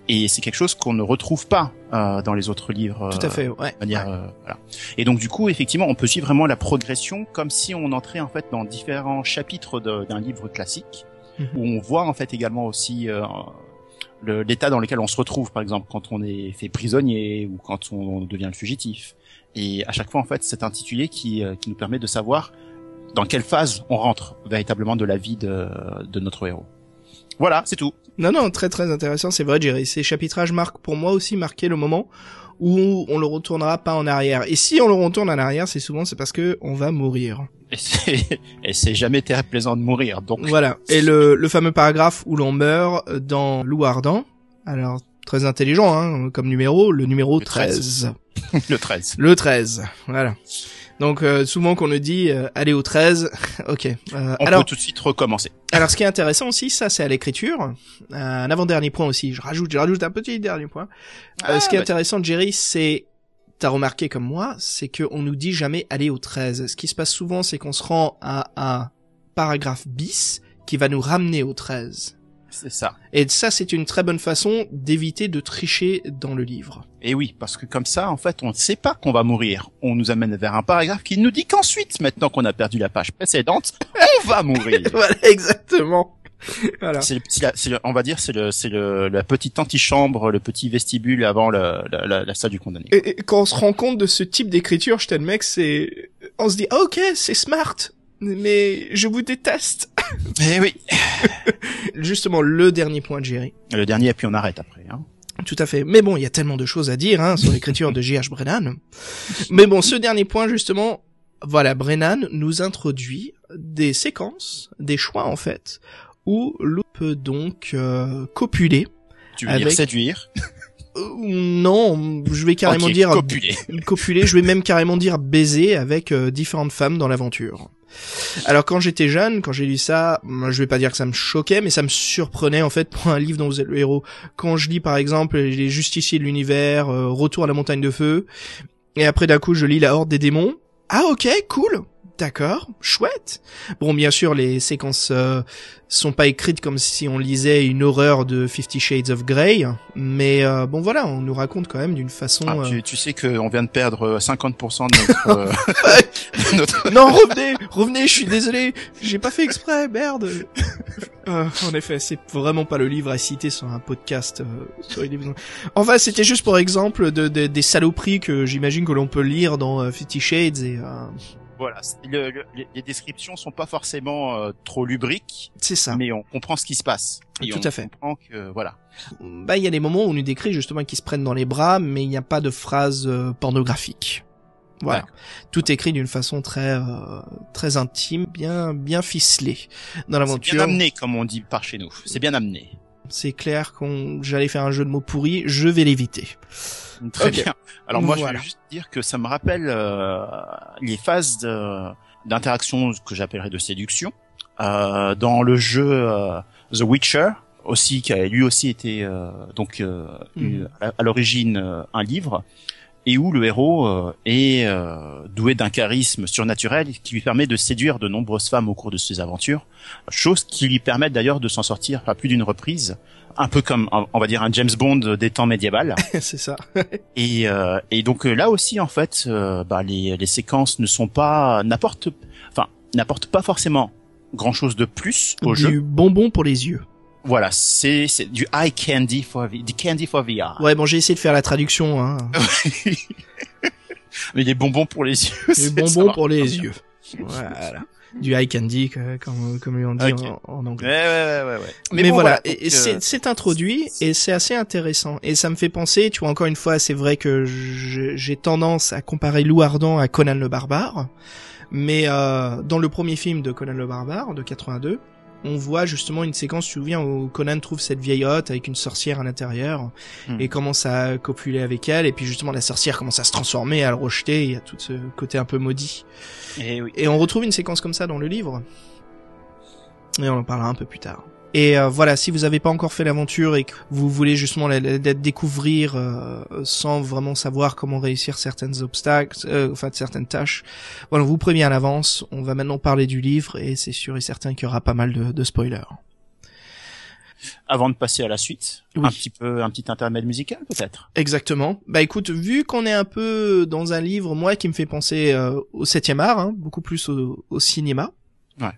Et c'est quelque chose qu'on ne retrouve pas euh, dans les autres livres.
Tout à
euh,
fait, ouais.
de manière,
Ouais.
euh, voilà. Et donc du coup, effectivement, on peut suivre vraiment la progression comme si on entrait en fait dans différents chapitres d'un livre classique,
Mhm.
où on voit en fait également aussi euh, l'état dans lequel on se retrouve, par exemple quand on est fait prisonnier ou quand on devient le fugitif. Et à chaque fois, en fait, c'est intitulé qui, euh, qui nous permet de savoir dans quelle phase on rentre véritablement de la vie de, de notre héros. Voilà, c'est tout.
Non, non, très très intéressant, c'est vrai, Jerry. Ces chapitrages marquent pour moi aussi marqué le moment où on le retournera pas en arrière. Et si on le retourne en arrière, c'est souvent c'est parce que on va mourir.
Et c'est, jamais très plaisant de mourir. Donc
Voilà. Et le, le fameux paragraphe où l'on meurt dans Loup Ardent. Alors, très intelligent, hein, comme numéro, le numéro
Le 13.
13.
le 13.
Le 13. Voilà. Donc, euh, souvent qu'on nous dit, euh, allez au 13. ok. Euh,
On
alors,
peut tout de suite recommencer.
alors, ce qui est intéressant aussi, ça, c'est à l'écriture. Euh, un avant-dernier point aussi. Je rajoute, je rajoute un petit dernier point. Euh,
Ah,
ce qui est
bah,
intéressant, Jerry, c'est, t'as remarqué comme moi, c'est qu'on nous dit jamais aller au 13. Ce qui se passe souvent, c'est qu'on se rend à un paragraphe bis qui va nous ramener au 13.
C'est ça.
Et ça, c'est une très bonne façon d'éviter de tricher dans le livre.
Et oui, parce que comme ça, en fait, on ne sait pas qu'on va mourir. On nous amène vers un paragraphe qui nous dit qu'ensuite, maintenant qu'on a perdu la page précédente, on va mourir.
voilà, exactement. voilà.
C'est, la- le- on va dire, c'est le, c'est le, la petite antichambre, le petit vestibule avant la, la, la salle du condamné.
Et, et quand on se rend compte de ce type d'écriture, je que c'est, on se dit, ah, ok, c'est smart, mais je vous déteste.
Eh oui.
Justement, le dernier point de Jerry.
Le dernier, et puis on arrête après. Hein.
Tout à fait. Mais bon, il y a tellement de choses à dire hein, sur l'écriture de J.H. Brennan. Mais bon, ce dernier point, justement, voilà, Brennan nous introduit des séquences, des choix en fait, où l'on peut donc euh, copuler.
Tu veux dire
Avec-
séduire?
Euh, non, je vais carrément dire
copuler.
copuler, je vais même carrément dire baiser avec euh, différentes femmes dans l'aventure. Alors quand j'étais jeune, quand j'ai lu ça, je vais pas dire que ça me choquait, mais ça me surprenait en fait pour un livre dont vous êtes le héros. Quand je lis par exemple les justiciers de l'univers, euh, Retour à la montagne de feu, et après d'un coup je lis la horde des démons. Ah ok, cool, d'accord, chouette. Bon bien sûr les séquences euh, sont pas écrites comme si on lisait une horreur de Fifty Shades of Grey, mais euh, bon voilà, on nous raconte quand même d'une façon.
Ah,
euh,
tu, tu sais qu'on vient de perdre euh, 50% de notre, euh, de notre-
Non, revenez, revenez, je suis désolé, j'ai pas fait exprès, merde. Euh, en effet, c'est vraiment pas le livre à citer sur un podcast. euh, sur. Enfin, c'était juste pour exemple de, de- des saloperies que j'imagine que l'on peut lire dans euh, Fifty Shades et euh,
Voilà, c'est- le- le- les- descriptions sont pas forcément euh, trop lubriques,
c'est ça.
mais on comprend ce qui se passe. Et
Tout
on
à fait.
comprend que voilà.
Bah, il y a des moments où on nous décrit justement qu'ils se prennent dans les bras, mais il n'y a pas de phrases euh, pornographiques. Voilà. Tout écrit d'une façon très euh, très intime, bien bien ficelée dans
C'est
l'aventure.
bien amené, comme on dit par chez nous. C'est bien amené.
C'est clair qu'on j'allais faire un jeu de mots pourri, je vais l'éviter.
Très bien. Alors moi, je voulais juste dire que ça me rappelle euh, les phases d'interaction que j'appellerais de séduction euh, dans le jeu euh, The Witcher aussi qui a lui aussi été euh, donc euh,
Mhm.
à, à l'origine euh, un livre et où le héros est euh, doué d'un charisme surnaturel qui lui permet de séduire de nombreuses femmes au cours de ses aventures, chose qui lui permet d'ailleurs de s'en sortir à plus d'une reprise, un peu comme on va dire un James Bond des temps médiévals.
c'est ça.
Et, euh, et donc là aussi en fait, euh, bah, les, les séquences ne sont pas n'apportent enfin n'apportent pas forcément grand chose de plus au
du
jeu.
bonbon pour les yeux.
Voilà, c'est c'est du eye candy for du candy for VR.
Ouais, bon, j'ai essayé de faire la traduction, hein.
Mais des bonbons pour les yeux.
Du
c'est- ça
bonbon
marche
pour les yeux. Voilà. Du eye candy, que- comme, comme on dit en, anglais.
ouais ouais ouais. ouais.
Mais,
bon,
voilà, et, et
euh,
c'est introduit et c'est assez intéressant. Et ça me fait penser, tu vois, encore une fois, c'est vrai que j'ai tendance à comparer Lou Ardent à Conan le Barbare. Mais euh, dans le premier film de Conan le Barbare, de 82, on voit justement une séquence, tu te souviens, où Conan trouve cette vieille hotte avec une sorcière à l'intérieur
Hmm.
et commence à copuler avec elle. Et puis justement, la sorcière commence à se transformer, à le rejeter. Il y a tout ce côté un peu maudit.
eh oui.
Et on retrouve une séquence comme ça dans le livre. Et on en parlera un peu plus tard. Et euh, voilà, si vous n'avez pas encore fait l'aventure et que vous voulez justement la, la- la découvrir euh, sans vraiment savoir comment réussir certaines obstacles, euh, enfin certaines tâches, voilà, on vous prévient à l'avance. On va maintenant parler du livre et c'est sûr et certain qu'il y aura pas mal de, de spoilers.
Avant de passer à la suite,
Oui.
un petit peu un petit intermède musical peut-être?
Exactement. Bah écoute, vu qu'on est un peu dans un livre, moi, qui me fait penser euh, au septième art, hein, beaucoup plus au, au cinéma,
Ouais.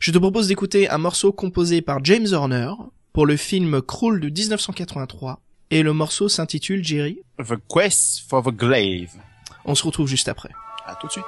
je te propose d'écouter un morceau composé par James Horner pour le film Cruel de 1983, et le morceau s'intitule Jerry.
The Quest for the Glaive.
On se retrouve juste après.
À tout de suite.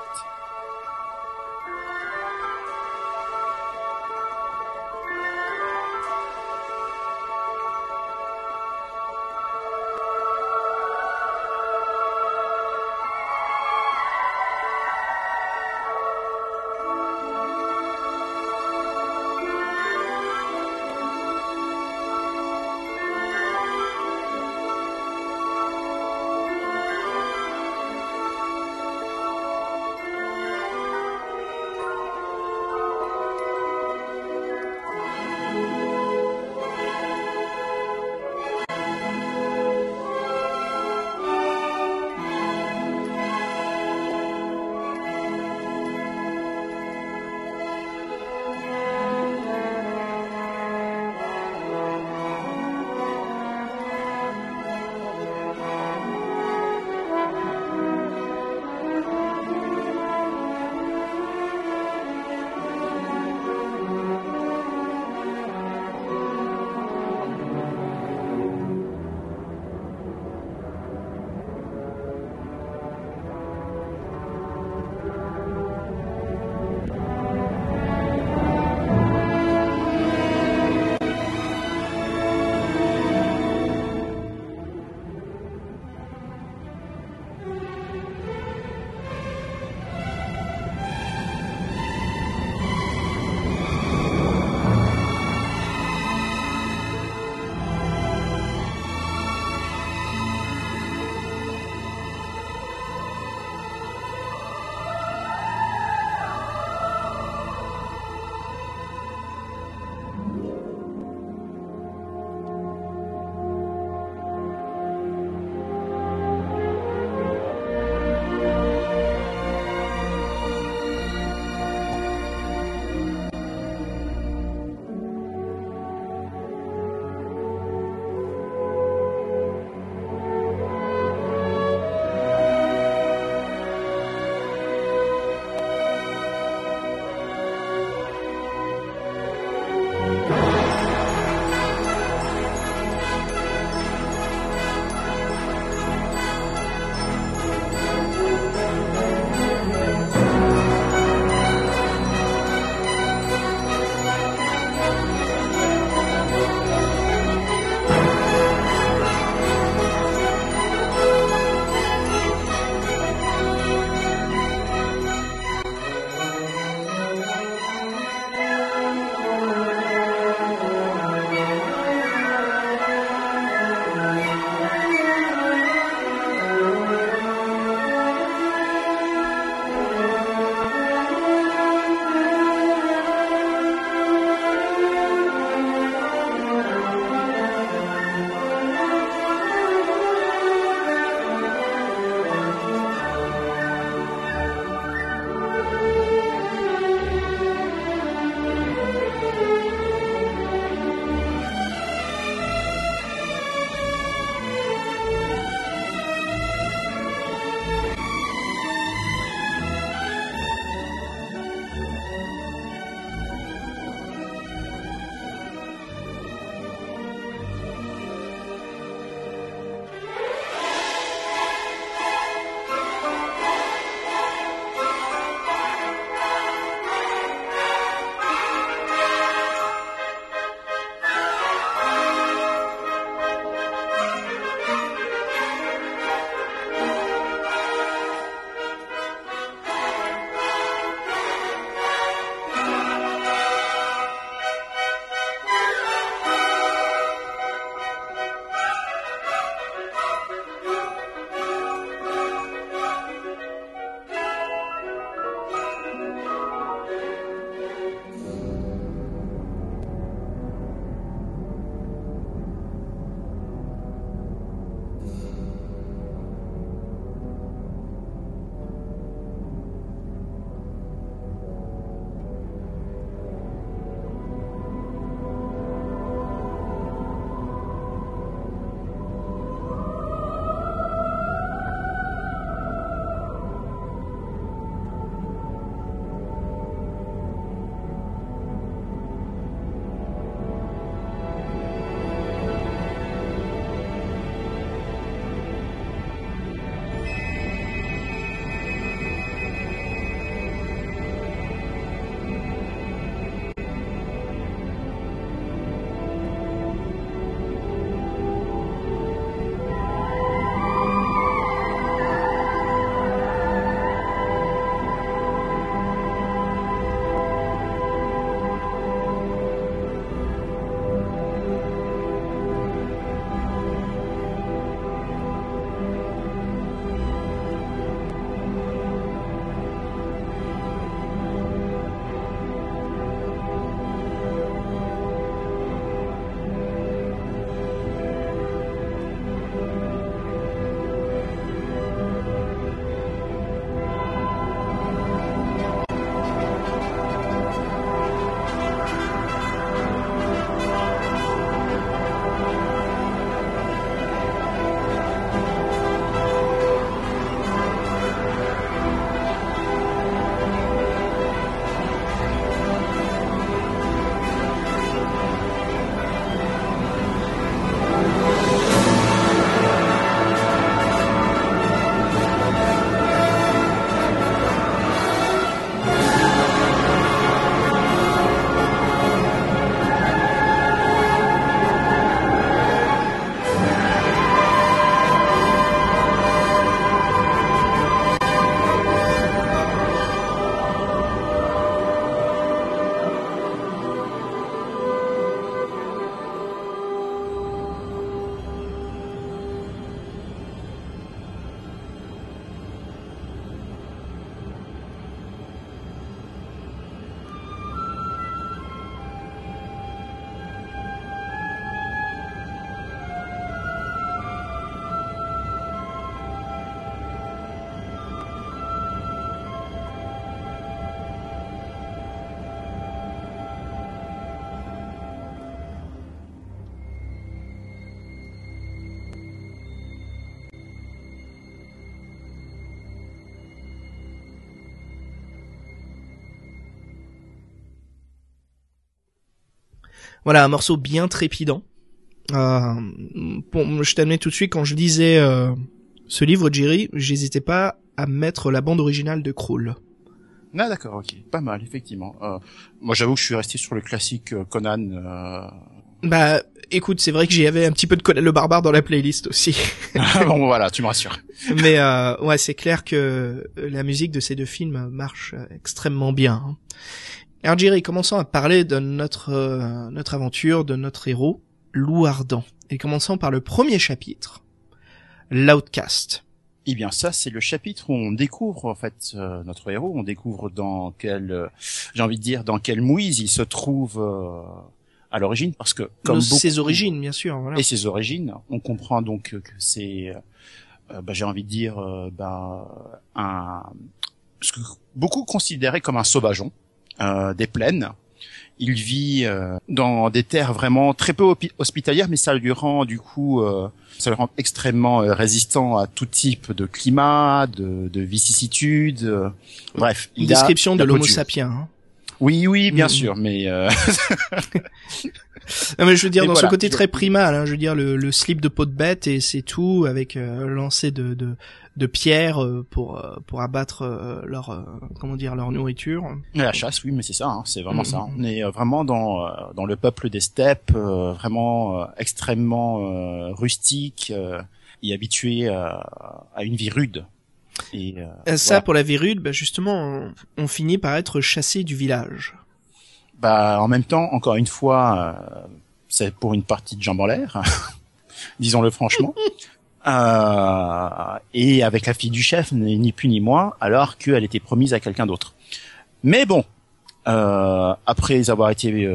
Voilà, un morceau bien trépidant. Euh, bon, je t'admets tout de suite quand je lisais euh, ce livre, Jerry, j'hésitais pas à mettre la bande originale de Krull.
Ah d'accord, ok, pas mal effectivement. Euh, moi j'avoue que je suis resté sur le classique euh, Conan. Euh...
Bah écoute, c'est vrai que j'y avais un petit peu de Conan le barbare dans la playlist aussi.
Ah, bon voilà, tu me rassures.
Mais euh, ouais, c'est clair que la musique de ces deux films marche extrêmement bien. hein. Alors Jerry, commençons à parler de notre euh, notre aventure, de notre héros, Lou Ardent. Et commençons par le premier chapitre, l'Outcast.
Eh bien ça c'est le chapitre où on découvre en fait euh, notre héros, on découvre dans quel, euh, j'ai envie de dire dans quelle mouise il se trouve euh, à l'origine parce que comme beaucoup-
ses origines, bien sûr. Voilà.
et ses origines, on comprend donc que c'est, euh, bah, j'ai envie de dire, euh, bah, un, ce que beaucoup considéraient comme un sauvageon des plaines. Il vit euh, dans des terres vraiment très peu hospitalières, mais ça lui rend du coup, euh, ça le rend extrêmement euh, résistant à tout type de climat, de, de vicissitudes. euh, bref,
Une
il a
description de l'Homo sapiens. hein.
Oui, oui, bien
Mhm.
sûr, mais euh,
Non mais je veux dire
Et
dans
voilà.
ce côté très primal, hein, je veux dire le, le slip de peau de bête et c'est tout avec euh, lancer de, de de pierres euh, pour euh, pour abattre euh, leur euh, comment dire leur nourriture.
La chasse, oui, mais c'est ça, hein, c'est vraiment
Mhm.
ça. On est vraiment dans dans le peuple des steppes, euh, vraiment euh, extrêmement euh, rustique euh, et habitué à, à une vie rude. Et euh,
Ça
voilà.
pour la virule, bah justement on, on finit par être chassé du village.
Bah en même temps, encore une fois, euh, c'est pour une partie de jambes en l'air, disons-le franchement. Euh, et avec la fille du chef, ni plus ni moins, alors qu'elle était promise à quelqu'un d'autre. Mais bon, euh, après avoir été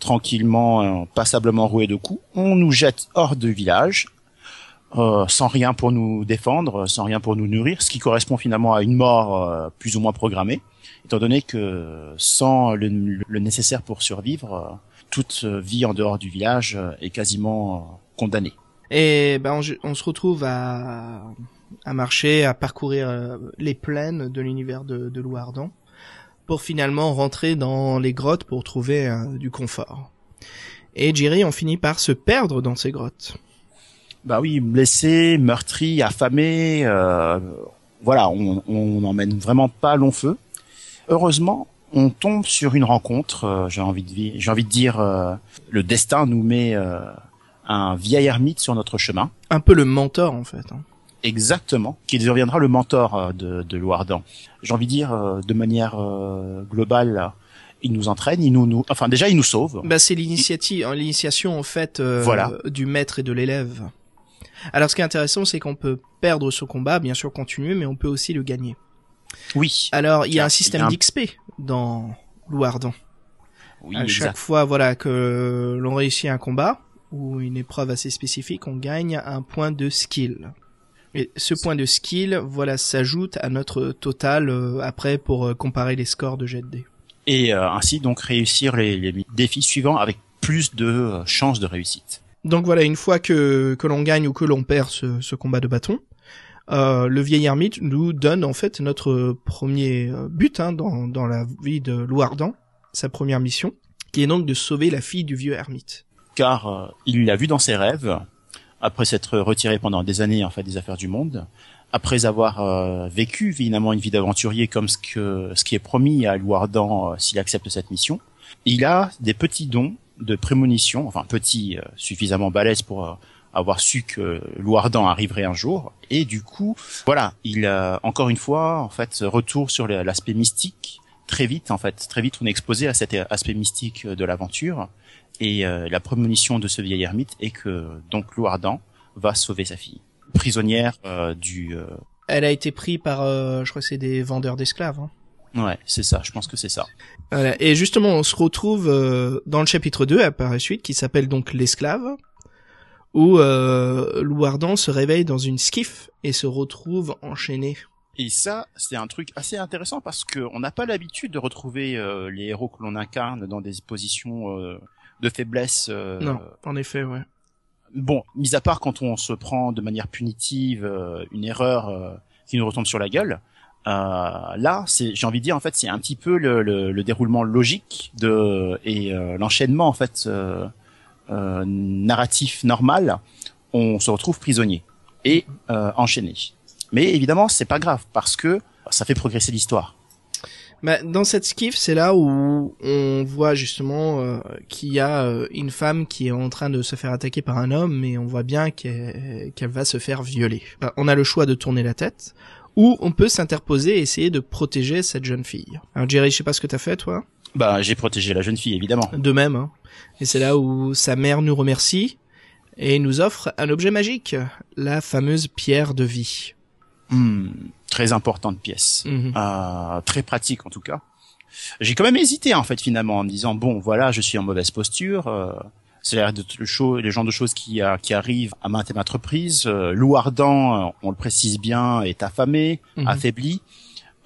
tranquillement, passablement roué de coups, on nous jette hors du village, sans rien pour nous défendre, sans rien pour nous nourrir, ce qui correspond finalement à une mort plus ou moins programmée, étant donné que sans le, le nécessaire pour survivre, euh, toute vie en dehors du village euh, est quasiment euh, condamnée.
Et ben on, on se retrouve à à marcher, à parcourir les plaines de l'univers de, de Lou Ardent pour finalement rentrer dans les grottes pour trouver du confort. Et Jerry, on finit par se perdre dans ces grottes.
Bah oui, blessé, meurtri, affamé, euh, voilà, on on n'emmène vraiment pas long feu. Heureusement, on tombe sur une rencontre. euh, j'ai envie de j'ai envie de dire, euh, le destin nous met euh, un vieil ermite sur notre chemin.
Un peu le mentor en fait. hein.
Exactement, qui deviendra le mentor euh, de, de Louardan. J'ai envie de dire, euh, de manière euh, globale, il nous entraîne, il nous, nous, enfin déjà il nous sauve.
Bah c'est l'initiative, hein, l'initiation en fait euh,
Voilà.
du maître et de l'élève. Alors ce qui est intéressant, c'est qu'on peut perdre ce combat, bien sûr continuer, mais on peut aussi le gagner.
Oui,
Alors il y a un système
un-
d'XP dans Louardan.
oui,
à
exact.
chaque fois voilà que l'on réussit un combat ou une épreuve assez spécifique, on gagne un point de skill. Et ce point de skill, voilà, s'ajoute à notre total euh, après pour euh, comparer les scores de jet de dés.
Et euh, ainsi donc réussir les, les défis suivants avec plus de chances de réussite.
Donc voilà, une fois que, que l'on gagne ou que l'on perd ce, ce combat de bâton, euh, le vieil ermite nous donne en fait notre premier euh, but hein, dans, dans la vie de Louardan, sa première mission, qui est donc de sauver la fille du vieux ermite.
Car euh, il l'a vu dans ses rêves, après s'être retiré pendant des années en fait des affaires du monde, après avoir euh, vécu évidemment une vie d'aventurier comme ce que ce qui est promis à Louardan euh, s'il accepte cette mission, il a des petits dons de prémonition, enfin petits, euh, suffisamment balèzes pour avoir su que Louardan arriverait un jour, et du coup, voilà, il a encore une fois en fait retour sur l'aspect mystique. Très vite, en fait, très vite, on est exposé à cet aspect mystique de l'aventure, et euh, la prémonition de ce vieil ermite est que donc Louardan va sauver sa fille, prisonnière euh, du. euh,
Elle a été prise par, euh, je crois que c'est des vendeurs d'esclaves. Hein.
Ouais, c'est ça. Je pense que c'est ça.
Voilà. Et justement, on se retrouve euh, dans le chapitre 2, par la suite, qui s'appelle donc l'esclave, où euh, Louardan se réveille dans une skiff et se retrouve enchaîné.
Et ça, c'est un truc assez intéressant parce que on n'a pas l'habitude de retrouver euh, les héros que l'on incarne dans des positions euh, de faiblesse. euh,
Non, en effet, ouais.
Bon, mis à part quand on se prend de manière punitive euh, une erreur euh, qui nous retombe sur la gueule, là, c'est, j'ai envie de dire en fait, c'est un petit peu le, le, le déroulement logique de et l'enchaînement en fait narratif normal. On se retrouve prisonnier et enchaîné. Mais évidemment, c'est pas grave parce que ça fait progresser l'histoire.
Bah, dans cette skiff, c'est là où on voit justement euh, qu'il y a euh, une femme qui est en train de se faire attaquer par un homme, mais on voit bien qu'elle va se faire violer. Bah, on a le choix de tourner la tête, ou on peut s'interposer et essayer de protéger cette jeune fille. Alors Jerry, je sais pas ce que t'as fait, toi
Bah, j'ai protégé la jeune fille, évidemment.
De même. Hein. Et c'est là où sa mère nous remercie et nous offre un objet magique, la fameuse pierre de vie.
Hmm, très importante pièce, mhm. euh, très pratique en tout cas. J'ai quand même hésité en fait finalement en me disant bon voilà je suis en mauvaise posture. Euh, c'est l'air de le les genres de choses qui, euh, qui arrivent à maintes et maintes reprises. Euh, Lou Ardent, euh, on le précise bien, est affamé, mhm. affaibli.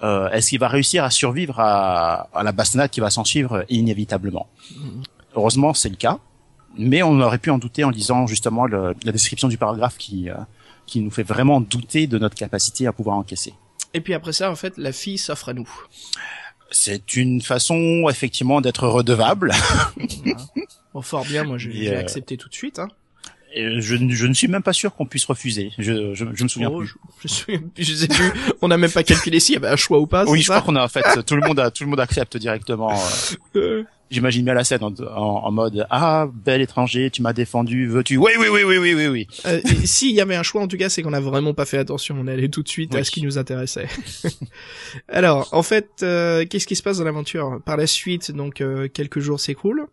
Euh, Est-ce qu'il va réussir à survivre à, à la bastonnade qui va s'en suivre inévitablement? Mhm. Heureusement, c'est le cas. Mais on aurait pu en douter en lisant justement le, la description du paragraphe qui qui nous fait vraiment douter de notre capacité à pouvoir encaisser.
Et puis après ça, en fait, la fille s'offre à nous.
C'est une façon effectivement d'être redevable.
Bon, fort bien, moi je vais euh, accepter tout de suite. Hein.
je, je, ne suis même pas sûr qu'on puisse refuser. Je, je, je me souviens oh, plus.
Je, suis, je sais plus. On n'a même pas calculé s'il y avait un choix ou pas.
Oui, je crois qu'on a en fait tout le monde a tout le monde accepte directement. Euh. J'imagine bien la scène en, en, mode ah bel étranger, tu m'as défendu, veux-tu? Oui oui oui oui oui oui oui.
Euh, S'il y avait un choix en tout cas, c'est qu'on a vraiment pas fait attention, on allait tout de suite à ce qui nous intéressait. Alors en fait, euh, qu'est-ce qui se passe dans l'aventure? Par la suite, donc euh, quelques jours s'écoulent.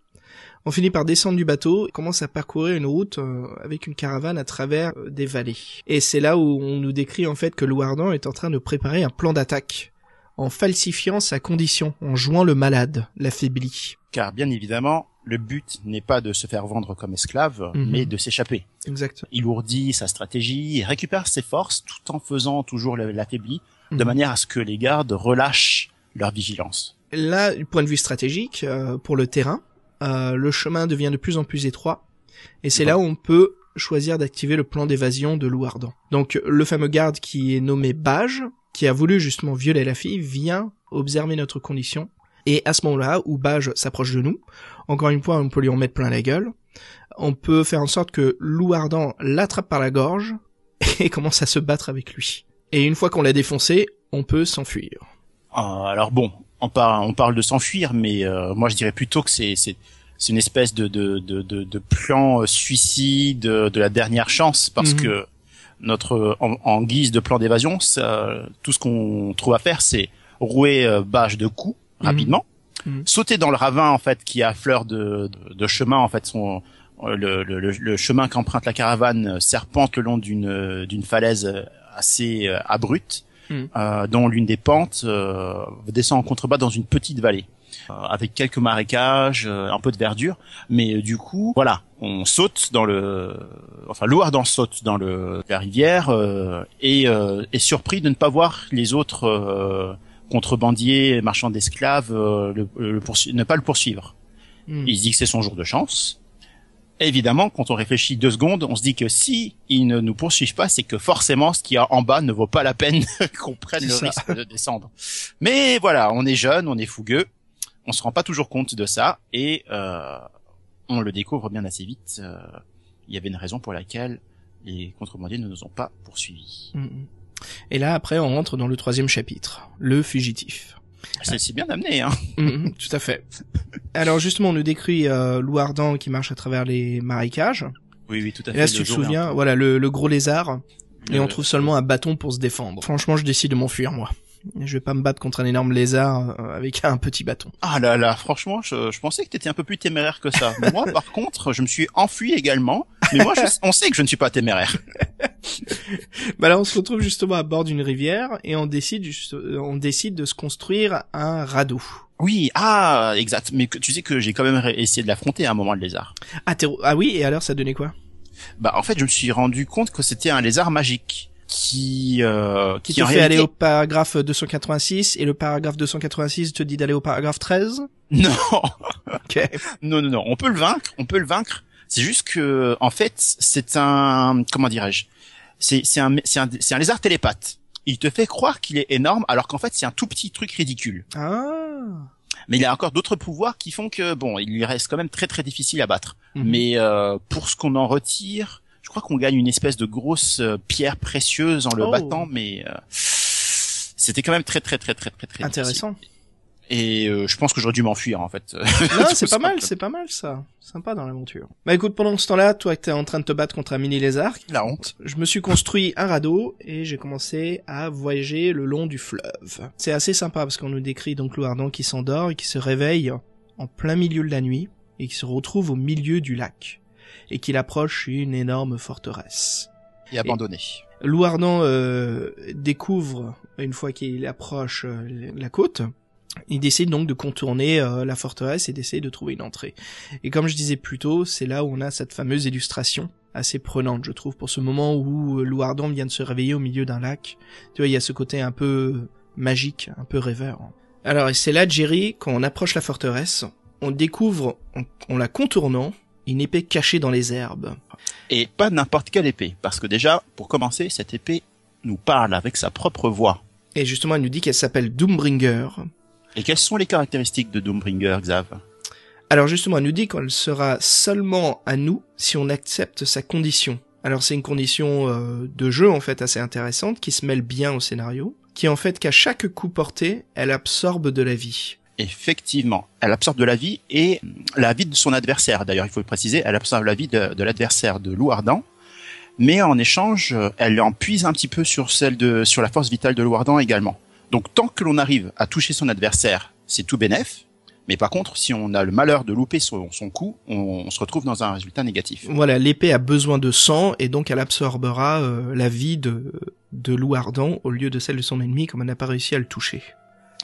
On finit par descendre du bateau, commence à parcourir une route euh, avec une caravane à travers des vallées. Et c'est là où on nous décrit en fait que Louardan est en train de préparer un plan d'attaque en falsifiant sa condition, en jouant le malade, l'affaibli.
Car bien évidemment, le but n'est pas de se faire vendre comme esclave, mhm. mais de s'échapper.
Exact.
Il ourdit sa stratégie, récupère ses forces tout en faisant toujours l'affaibli, de mhm. manière à ce que les gardes relâchent leur vigilance.
Là, du point de vue stratégique, euh, pour le terrain, euh, le chemin devient de plus en plus étroit, et c'est là où on peut choisir d'activer le plan d'évasion de Louardan. Donc le fameux garde qui est nommé Bage qui a voulu justement violer la fille, vient observer notre condition. Et à ce moment-là, où Bage s'approche de nous, encore une fois, on peut lui en mettre plein la gueule. On peut faire en sorte que Lou Ardent l'attrape par la gorge et commence à se battre avec lui. Et une fois qu'on l'a défoncé, on peut s'enfuir.
Ah, alors bon, on parle, on parle de s'enfuir, mais euh, moi je dirais plutôt que c'est une espèce de de de de, de plan euh, suicide de la dernière chance parce mhm. que notre en, guise de plan d'évasion, tout ce qu'on trouve à faire, c'est rouer euh, bâche de coups mhm. rapidement, mhm. sauter dans le ravin en fait qui affleure de, de, de chemin en fait son euh, le, le, le chemin qu'emprunte la caravane euh, serpente le long d'une d'une falaise assez abrupte, mhm. dont l'une des pentes descend en contrebas dans une petite vallée. Euh, avec quelques marécages, euh, un peu de verdure, mais euh, du coup, voilà, on saute dans le, enfin Louardan saute dans le la rivière et est surpris de ne pas voir les autres contrebandiers, marchands d'esclaves, le, ne pas le poursuivre. Hmm. Il se dit que c'est son jour de chance. évidemment, quand on réfléchit deux secondes, on se dit que si ils ne nous poursuivent pas, c'est que forcément ce qu'il y a en bas ne vaut pas la peine qu'on prenne le risque de descendre. Mais voilà, on est jeune, on est fougueux, on se rend pas toujours compte de ça et euh, on le découvre bien assez vite. Euh, il y avait une raison pour laquelle les contrebandiers ne nous ont pas poursuivis. Mm, mm.
Et là, après, on rentre dans le troisième chapitre, le fugitif.
C'est bien amené, hein.
Mm, tout à fait. Alors justement, on nous décrit euh, Louardan qui marche à travers les marécages.
Oui, oui, tout à fait.
Et là, si tu te souviens, voilà, le, gros lézard. Et on trouve seulement un bâton pour se défendre. Franchement, je décide de m'enfuir, moi. Je vais pas me battre contre un énorme lézard euh, avec un petit bâton.
Ah là là, franchement, je, pensais que t'étais un peu plus téméraire que ça. moi, par contre, je me suis enfui également. Mais moi, on sait que je ne suis pas téméraire.
bah là, on se retrouve justement à bord d'une rivière et on décide, on décide de se construire un radeau.
Oui, ah, exact. Mais tu sais que j'ai quand même essayé de l'affronter à un moment le lézard.
Ah, ah oui, et alors ça donnait quoi?
Bah en fait, je me suis rendu compte que c'était un lézard magique qui
euh, qui, te fait aller au paragraphe 286 et le paragraphe 286 te dit d'aller au paragraphe 13
Non. Non non non, on peut le vaincre, on peut le vaincre. C'est juste que en fait, c'est un comment dirais-je? C'est c'est un c'est un, c'est un lézard télépathe. il te fait croire qu'il est énorme alors qu'en fait c'est un tout petit truc ridicule.
Ah.
Mais il a encore d'autres pouvoirs qui font que bon, il lui reste quand même très très difficile à battre.
Mhm.
Mais euh, pour ce qu'on en retire, je crois qu'on gagne une espèce de grosse euh, pierre précieuse en le
Oh.
battant, mais euh, c'était quand même très très très très très très
Intéressant.
difficile. Et euh, je pense que j'aurais dû m'enfuir en fait.
Non, c'est pas mal, c'est pas mal ça. Sympa dans l'aventure. Bah écoute, pendant ce temps-là, toi t'es en train de te battre contre un mini lézard.
La honte.
Je me suis construit un radeau et j'ai commencé à voyager le long du fleuve. C'est assez sympa parce qu'on nous décrit donc Louardan qui s'endort et qui se réveille en plein milieu de la nuit et qui se retrouve au milieu du lac et qu'il approche une énorme forteresse.
Et abandonné.
Louardan euh, découvre, une fois qu'il approche euh, la côte, il décide donc de contourner euh, la forteresse et d'essayer de trouver une entrée. Et comme je disais plus tôt, c'est là où on a cette fameuse illustration assez prenante, je trouve, pour ce moment où euh, Louardan vient de se réveiller au milieu d'un lac. Tu vois, il y a ce côté un peu magique, un peu rêveur. Alors, et c'est là, Jerry, quand on approche la forteresse, on découvre, en, en la contournant, une épée cachée dans les herbes.
Et pas n'importe quelle épée, parce que déjà, pour commencer, cette épée nous parle avec sa propre voix.
Et justement, elle nous dit qu'elle s'appelle Doombringer.
Et quelles sont les caractéristiques de Doombringer, Xav?
Alors justement, elle nous dit qu'elle sera seulement à nous si on accepte sa condition. Alors c'est une condition euh, de jeu en fait assez intéressante qui se mêle bien au scénario, qui en fait qu'à chaque coup porté, elle absorbe de la vie.
Effectivement, elle absorbe de la vie et la vie de son adversaire. D'ailleurs, il faut le préciser, elle absorbe la vie de, l'adversaire de Louardan, mais en échange, euh, elle en puise un petit peu sur celle de sur la force vitale de Louardan également. Donc, tant que l'on arrive à toucher son adversaire, c'est tout bénef. Mais par contre, si on a le malheur de louper son, son coup, on, se retrouve dans un résultat négatif.
Voilà, l'épée a besoin de sang et donc elle absorbera euh, la vie de de au lieu de celle de son ennemi comme elle n'a pas réussi à le toucher.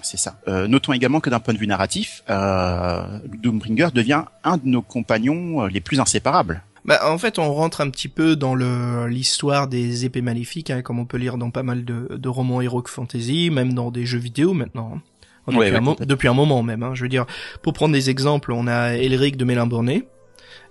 C'est ça. Euh, notons également que d'un point de vue narratif, euh, Doombringer devient un de nos compagnons euh, les plus inséparables.
Bah, en fait, on rentre un petit peu dans le l'histoire des épées maléfiques, hein, comme on peut lire dans pas mal de, de romans heroic fantasy, même dans des jeux vidéo maintenant. hein. Depuis,
Ouais, ouais,
un, depuis un moment même. Hein. Je veux dire, pour prendre des exemples, on a Elric de Mélimborné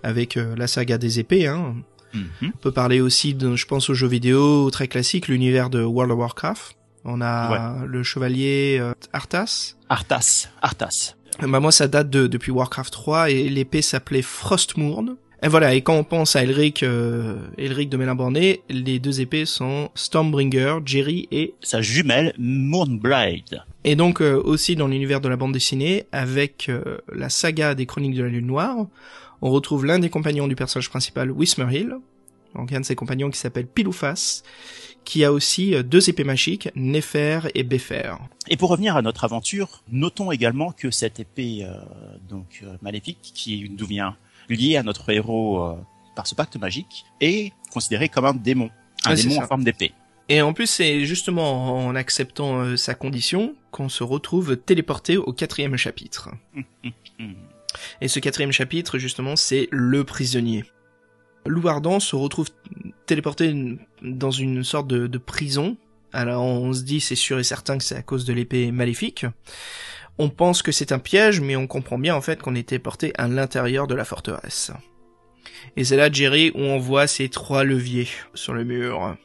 avec euh, la saga des épées. Hein.
Mhm.
On peut parler aussi, de, je pense, aux jeux vidéo très classiques, l'univers de World of Warcraft. On a le chevalier euh, Arthas.
Arthas, Arthas.
Bah moi ça date de depuis Warcraft 3 et l'épée s'appelait Frostmourne. Et voilà, et quand on pense à Elric, euh, Elric de Mélimborné, les deux épées sont Stormbringer, Jerry et
Sa jumelle Moonblade.
et donc euh, aussi dans l'univers de la bande dessinée avec euh, la saga des Chroniques de la Lune Noire, on retrouve l'un des compagnons du personnage principal, Wismerhill, donc un de ses compagnons qui s'appelle Piloufas, qui a aussi euh, deux épées magiques, Nefer et Befer.
Et pour revenir à notre aventure, notons également que cette épée euh, donc euh, maléfique, qui nous vient liée à notre héros euh, par ce pacte magique, est considérée comme un démon, un
Ah,
démon en forme d'épée.
Et en plus, c'est justement en acceptant euh, sa condition qu'on se retrouve téléporté au quatrième chapitre.
Hmm.
Et ce quatrième chapitre, justement, c'est le prisonnier. Louardan se retrouve téléporté dans une sorte de, de prison. Alors on se dit, c'est sûr et certain que c'est à cause de l'épée maléfique. On pense que c'est un piège, mais on comprend bien en fait qu'on est téléporté à l'intérieur de la forteresse. Et c'est là, Jerry, où on voit ces trois leviers sur le mur.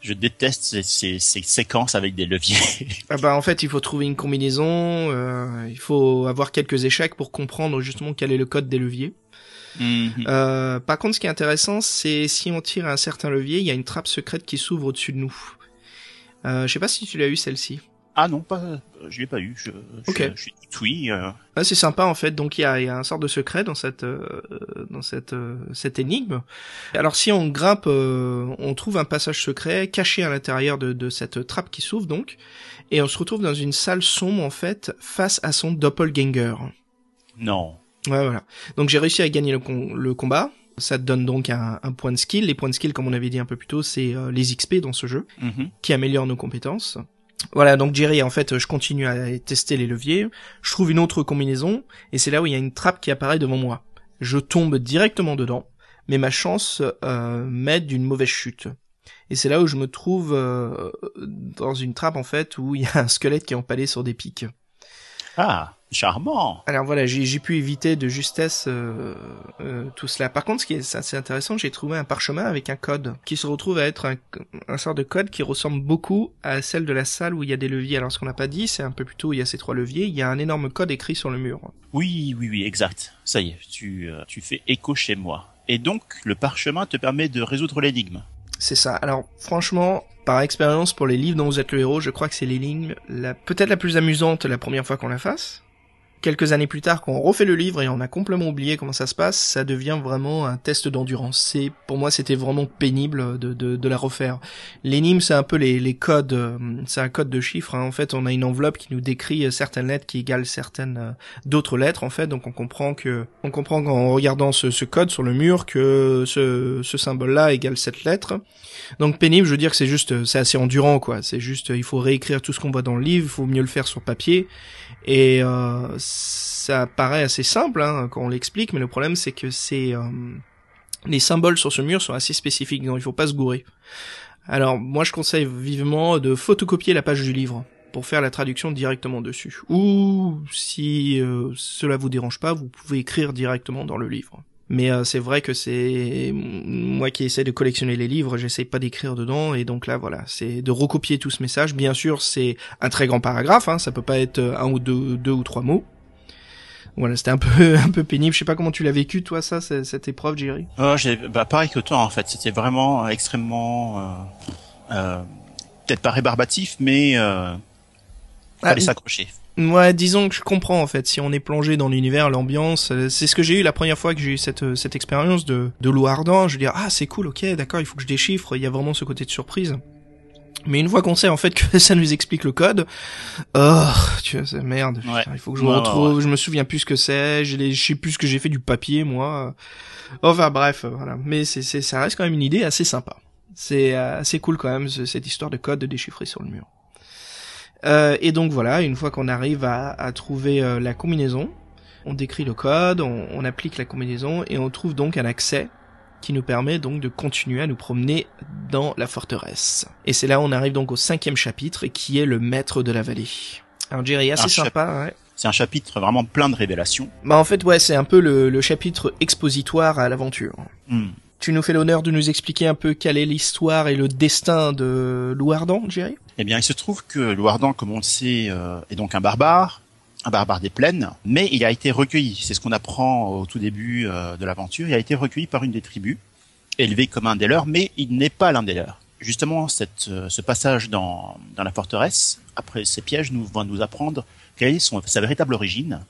Je déteste ces, ces- ces séquences avec des leviers.
Ah bah en fait il faut trouver une combinaison, euh, il faut avoir quelques échecs pour comprendre justement quel est le code des leviers.
Mhm.
Euh, par contre ce qui est intéressant c'est si on tire un certain levier, il y a une trappe secrète qui s'ouvre au-dessus de nous. Euh, je sais pas si tu l'as eu celle-ci.
Ah non, pas, euh, je l'ai pas eu. Je, je,
Ok.
je oui. euh,
Ah, c'est sympa en fait, donc il y a, y a un sort de secret dans cette euh, dans cette euh, cette énigme. Alors si on grimpe, euh, on trouve un passage secret caché à l'intérieur de, de cette trappe qui s'ouvre donc, et on se retrouve dans une salle sombre en fait face à son doppelganger.
non.
Ouais, voilà. Donc j'ai réussi à gagner le, com- le combat. Ça te donne donc un, un point de skill. Les points de skill, comme on avait dit un peu plus tôt, c'est euh, les XP dans ce jeu,
Mhm.
qui améliorent nos compétences. Voilà, donc Jerry, en fait, je continue à tester les leviers. Je trouve une autre combinaison, et c'est là où il y a une trappe qui apparaît devant moi. Je tombe directement dedans, mais ma chance euh, m'aide d'une mauvaise chute. Et c'est là où je me trouve euh, dans une trappe, en fait, où il y a un squelette qui est empalé sur des pics.
Ah, charmant.
Alors voilà, j'ai pu éviter de justesse euh, euh, tout cela. Par contre, ce qui est assez intéressant, j'ai trouvé un parchemin avec un code qui se retrouve à être un, un sort de code qui ressemble beaucoup à celle de la salle où il y a des leviers. Alors ce qu'on n'a pas dit, c'est un peu plus tôt, il y a ces trois leviers, il y a un énorme code écrit sur le mur.
Oui, oui, oui, exact. Ça y est, tu, euh, tu fais écho chez moi. Et donc, le parchemin te permet de résoudre l'énigme.
C'est ça. Alors franchement, par expérience pour les livres dont vous êtes le héros, je crois que c'est l'énigme la peut-être la plus amusante la première fois qu'on la fasse. Quelques années plus tard, quand on refait le livre et on a complètement oublié comment ça se passe, ça devient vraiment un test d'endurance. C'est, pour moi, c'était vraiment pénible de, de, de la refaire. L'énigme, c'est un peu les, les codes, euh, c'est un code de chiffres. hein. En fait, on a une enveloppe qui nous décrit euh, certaines lettres qui égalent certaines euh, d'autres lettres. En fait, donc on comprend que, on comprend qu'en regardant ce, ce code sur le mur que ce, ce symbole-là égale cette lettre. Donc pénible, je veux dire que c'est juste, c'est assez endurant, quoi. C'est juste, il faut réécrire tout ce qu'on voit dans le livre, il faut mieux le faire sur papier. Et euh, ça paraît assez simple hein, quand on l'explique, mais le problème c'est que c'est euh, les symboles sur ce mur sont assez spécifiques, donc il faut pas se gourer. Alors moi je conseille vivement de photocopier la page du livre pour faire la traduction directement dessus. Ou si euh, cela vous dérange pas, vous pouvez écrire directement dans le livre. Mais euh, c'est vrai que c'est moi qui essaie de collectionner les livres, j'essaye pas d'écrire dedans et donc là voilà, c'est de recopier tout ce message. Bien sûr, c'est un très grand paragraphe, hein, ça peut pas être un ou deux, deux ou trois mots. Voilà, c'était un peu un peu pénible. Je sais pas comment tu l'as vécu toi ça, cette épreuve, Jerry?
Oh, j'ai, bah, pareil que toi, en fait. C'était vraiment extrêmement, euh, euh, peut-être pas rébarbatif, mais euh, fallait
Ah,
s'accrocher.
Ouais, disons que je comprends en fait. Si on est plongé dans l'univers, l'ambiance, euh, c'est ce que j'ai eu la première fois que j'ai eu cette euh, cette expérience de de l'eau ardent. Je veux dire ah c'est cool, ok, d'accord, il faut que je déchiffre. Il y a vraiment ce côté de surprise. Mais une fois qu'on sait en fait que ça nous explique le code, oh, tu vois, c'est merde.
Ouais.
putain, Il faut que je me
Ouais, ouais,
retrouve. Je me souviens plus ce que c'est. Je, sais plus ce que j'ai fait du papier moi. Enfin bref, voilà. Mais c'est c'est ça reste quand même une idée assez sympa. C'est euh, assez cool quand même ce- cette histoire de code de déchiffrer sur le mur. Euh, et donc voilà, une fois qu'on arrive à, à trouver euh, la combinaison, on décrit le code, on, on applique la combinaison et on trouve donc un accès qui nous permet donc de continuer à nous promener dans la forteresse. Et c'est là où on arrive donc au cinquième chapitre qui est le maître de la vallée. Alors Jerry, assez
Un
sympa, ouais.
C'est un chapitre vraiment plein de révélations.
Bah en fait ouais, c'est un peu le, le chapitre expositoire à l'aventure.
Hmm.
Tu nous fais l'honneur de nous expliquer un peu quelle est l'histoire et le destin de Louardan, Jerry?
Eh bien, il se trouve que Louardan, comme on le sait, euh, est donc un barbare, un barbare des plaines, mais il a été recueilli. C'est ce qu'on apprend au tout début euh, de l'aventure. Il a été recueilli par une des tribus, élevé comme un des leurs, mais il n'est pas l'un des leurs. Justement, euh, ce passage dans, la forteresse, après ces pièges, nous va nous apprendre quelle est sa véritable origine,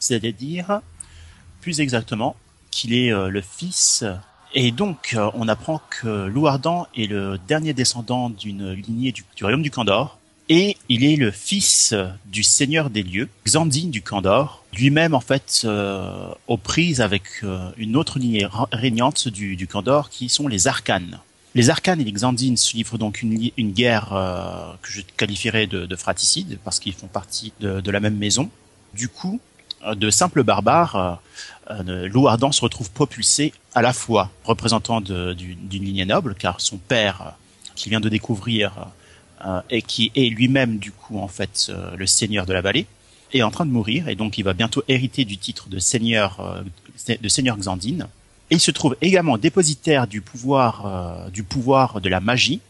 c'est-à-dire, plus exactement, qu'il est euh, le fils et donc, euh, on apprend que Louardan est le dernier descendant d'une lignée du, royaume du Candor, et il est le fils du seigneur des lieux, Xandine du Candor, lui-même en fait euh, aux prises avec une autre lignée régnante du, du Candor, qui sont les Arcanes. Les Arcanes et les Xandines se livrent donc une, guerre que je qualifierais de, de fratricide, parce qu'ils font partie de, la même maison. Du coup, de simples barbares, euh, euh, Louardan se retrouve propulsé à la fois représentant d'une lignée noble, car son père, euh, qu'il vient de découvrir, euh, et qui est lui-même du coup en fait euh, le seigneur de la vallée, est en train de mourir, et donc il va bientôt hériter du titre de seigneur euh, de seigneur Xandine. Et il se trouve également dépositaire du pouvoir euh, du pouvoir de la magie,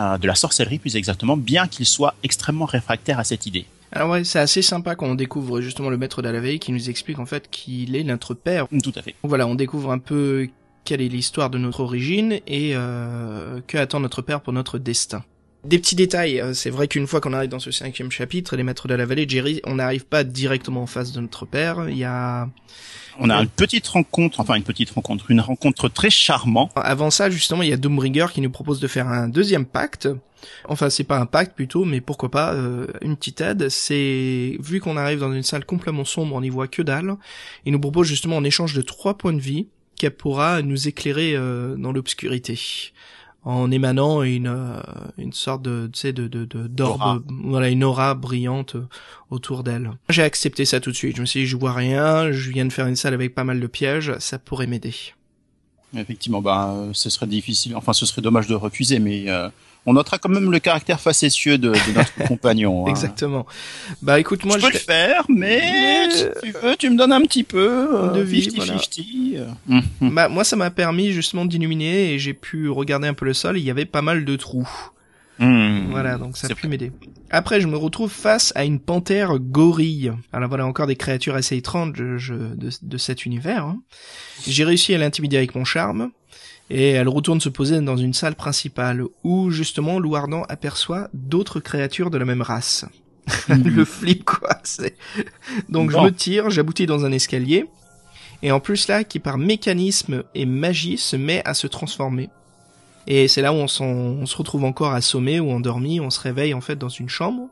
euh, de la sorcellerie plus exactement, bien qu'il soit extrêmement réfractaire à cette idée.
Alors ouais, c'est assez sympa quand on découvre justement le maître de la veille qui nous explique en fait qu'il est notre père.
Tout à fait.
Voilà, on découvre un peu quelle est l'histoire de notre origine et euh, que attend notre père pour notre destin. Des petits détails, euh, c'est vrai qu'une fois qu'on arrive dans ce cinquième chapitre, les maîtres de la vallée, Jerry, on n'arrive pas directement en face de notre père. Il y a
On a une petite rencontre, enfin une petite rencontre, une rencontre très charmante.
Avant ça, justement, il y a Doombringer qui nous propose de faire un deuxième pacte. Enfin, c'est pas un pacte plutôt, mais pourquoi pas euh, une petite aide. C'est vu qu'on arrive dans une salle complètement sombre, on n'y voit que dalle. Il nous propose justement en échange de trois points de vie qu'elle pourra nous éclairer euh, dans l'obscurité en émanant une euh, une sorte de tu sais de de d'orbe voilà une aura brillante euh, autour d'elle. J'ai accepté ça tout de suite. Je me suis dit je vois rien, je viens de faire une salle avec pas mal de pièges, ça pourrait m'aider.
Effectivement, bah, ce serait difficile, enfin, ce serait dommage de refuser, mais euh, on notera quand même le caractère facétieux de, de notre compagnon. hein.
Exactement. Bah écoute, moi
je peux le faire, mais,
Mais-
si tu veux, tu me donnes un petit peu euh,
De vie,
50-50.
voilà.
euh. Mhm.
Bah, moi, ça m'a permis justement d'illuminer et j'ai pu regarder un peu le sol. Il y avait pas mal de trous.
Mhm.
Voilà, donc ça a pu m'aider. Après, je me retrouve face à une panthère gorille. Alors voilà, encore des créatures assez étranges je- je- de, de cet univers. hein. J'ai réussi à l'intimider avec mon charme. Et elle retourne se poser dans une salle principale où justement Louardan aperçoit d'autres créatures de la même race. le flip quoi. c'est- Donc je me tire, j'aboutis dans un escalier. Et en plus là, qui par mécanisme et magie se met à se transformer. Et c'est là où on, s'en- on se retrouve encore assommé ou endormi, on se réveille en fait dans une chambre,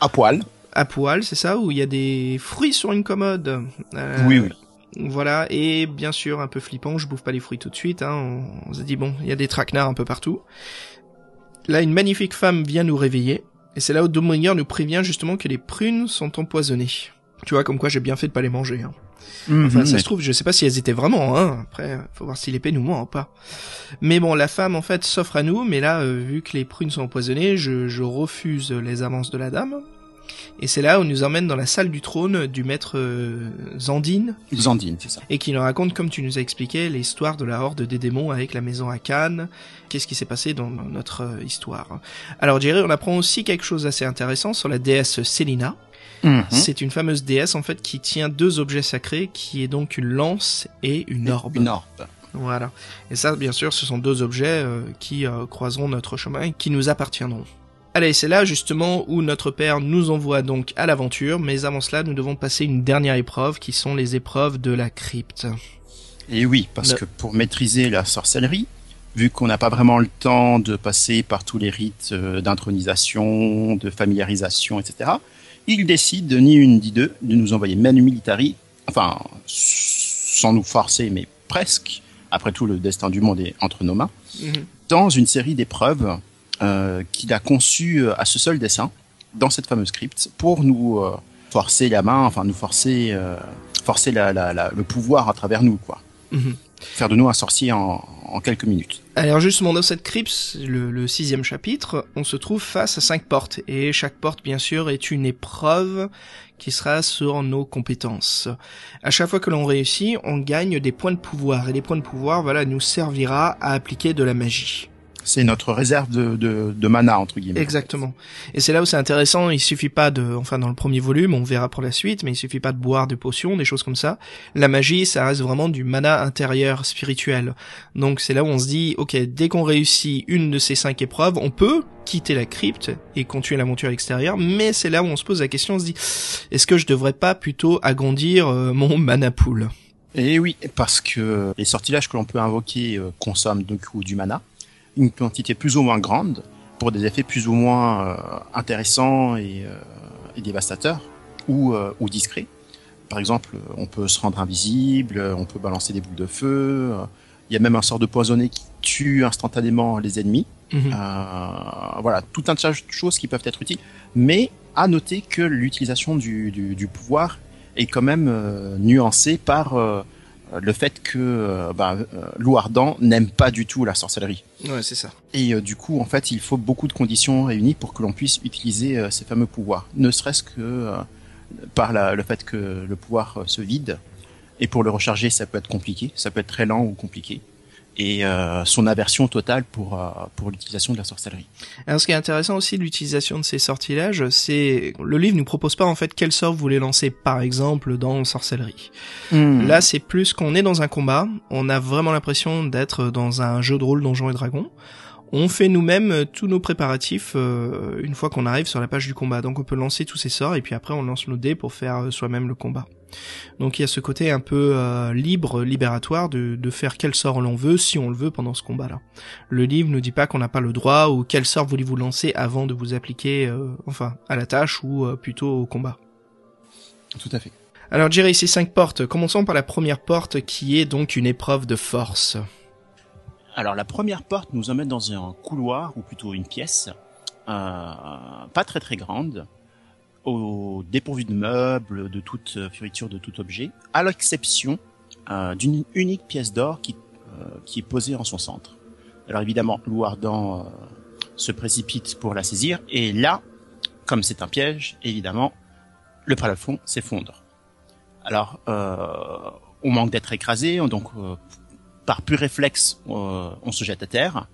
À poil.
à poil, c'est ça, où il y a des fruits sur une commode. Euh,
Oui, oui.
Voilà, et bien sûr, un peu flippant, je bouffe pas les fruits tout de suite, hein, on, on se dit bon, il y a des traquenards un peu partout. Là, une magnifique femme vient nous réveiller, et c'est là où Dominger nous prévient justement que les prunes sont empoisonnées. Tu vois, comme quoi j'ai bien fait de pas les manger. Hein. Enfin,
Mhm,
ça
mais-
se trouve, je sais pas si elles étaient vraiment, hein. Après, faut voir si l'épée nous ment ou pas. Mais bon, la femme, en fait, s'offre à nous, mais là, euh, vu que les prunes sont empoisonnées, je, je refuse les avances de la dame. Et c'est là où nous emmène dans la salle du trône du maître euh, Zandine,
Xandine, c'est ça.
et qui nous raconte, comme tu nous as expliqué, l'histoire de la horde des démons avec la maison à Cannes. Qu'est-ce qui s'est passé dans notre euh, histoire? Alors, Jerry, on apprend aussi quelque chose d'assez intéressant sur la déesse Célina.
Mhm.
C'est une fameuse déesse en fait qui tient deux objets sacrés, qui est donc une lance et une orbe.
Une orbe.
Voilà. Et ça, bien sûr, ce sont deux objets euh, qui euh, croiseront notre chemin et qui nous appartiendront. Allez, c'est là justement où notre père nous envoie donc à l'aventure, mais avant cela, nous devons passer une dernière épreuve, qui sont les épreuves de la crypte.
Et oui, parce
Le-
que pour maîtriser la sorcellerie, vu qu'on n'a pas vraiment le temps de passer par tous les rites euh, d'intronisation, de familiarisation, etc., il décide, ni une ni deux, de nous envoyer Manu Militari, enfin, sans nous forcer, mais presque, après tout, le destin du monde est entre nos mains, dans une série d'épreuves qu'il a conçues euh, à ce seul dessin, dans cette fameuse crypte, pour nous euh, forcer la main, enfin nous forcer, euh, forcer la, la- la- le pouvoir à travers nous, quoi.
Mhm.
Faire de nous un sorcier en, en quelques minutes.
Alors justement dans cette crypte, le, le sixième chapitre, on se trouve face à cinq portes et chaque porte bien sûr est une épreuve qui sera sur nos compétences. À chaque fois que l'on réussit, on gagne des points de pouvoir et les points de pouvoir voilà nous servira à appliquer de la magie.
C'est notre réserve de, de, de mana, entre guillemets.
Exactement. Et c'est là où c'est intéressant, il suffit pas de, enfin dans le premier volume, on verra pour la suite, mais il suffit pas de boire des potions, des choses comme ça. La magie, ça reste vraiment du mana intérieur spirituel. Donc c'est là où on se dit, ok, dès qu'on réussit une de ces cinq épreuves, on peut quitter la crypte et continuer l'aventure à l'extérieur, mais c'est là où on se pose la question, on se dit, est-ce que je devrais pas plutôt agrandir euh, mon mana pool?
Et oui, parce que les sortilèges que l'on peut invoquer euh, consomment du coup du mana, une quantité plus ou moins grande, pour des effets plus ou moins euh, intéressants et, euh, et dévastateurs, ou, euh, ou discrets. Par exemple, on peut se rendre invisible, on peut balancer des boules de feu, il y a même un sort de poisonné qui tue instantanément les ennemis.
Mhm.
Voilà, tout un tas de choses qui peuvent être utiles. Mais à noter que l'utilisation du, du, du pouvoir est quand même nuancée par le fait que euh, bah, euh, Louardan n'aime pas du tout la sorcellerie.
Ouais, c'est ça.
Et euh, du coup, en fait, il faut beaucoup de conditions réunies pour que l'on puisse utiliser euh, ces fameux pouvoirs. Ne serait-ce que euh, par la- le fait que le pouvoir euh, se vide. Et pour le recharger, ça peut être compliqué. Ça peut être très lent ou compliqué. Et euh, son aversion totale pour, euh, pour l'utilisation de la sorcellerie.
Alors, ce qui est intéressant aussi de l'utilisation de ces sortilèges, c'est le livre nous propose pas en fait quel sort vous voulez lancer, par exemple dans sorcellerie. Là, c'est plus qu'on est dans un combat, on a vraiment l'impression d'être dans un jeu de rôle Donjons et Dragons. On fait nous-mêmes euh, tous nos préparatifs euh, une fois qu'on arrive sur la page du combat. Donc on peut lancer tous ces sorts et puis après on lance nos dés pour faire euh, soi-même le combat. Donc il y a ce côté un peu euh, libre, libératoire de, de faire quel sort l'on veut si on le veut pendant ce combat-là. Le livre nous dit pas qu'on n'a pas le droit ou quel sort voulez-vous lancer avant de vous appliquer, euh, enfin, à la tâche ou euh, plutôt au combat.
Tout à fait.
Alors Jerry, ces cinq portes. Commençons par la première porte qui est donc une épreuve de force.
Alors la première porte nous emmène dans un couloir ou plutôt une pièce, euh, pas très très grande, au dépourvu de meubles, de toute euh, fioriture, de tout objet, à l'exception euh, d'une unique pièce d'or qui, qui est posée en son centre. Alors évidemment, Louardan euh, se précipite pour la saisir, et là, comme c'est un piège, évidemment, le plafond s'effondre. Alors, on manque d'être écrasé, donc par pur réflexe, euh, on se jette à terre.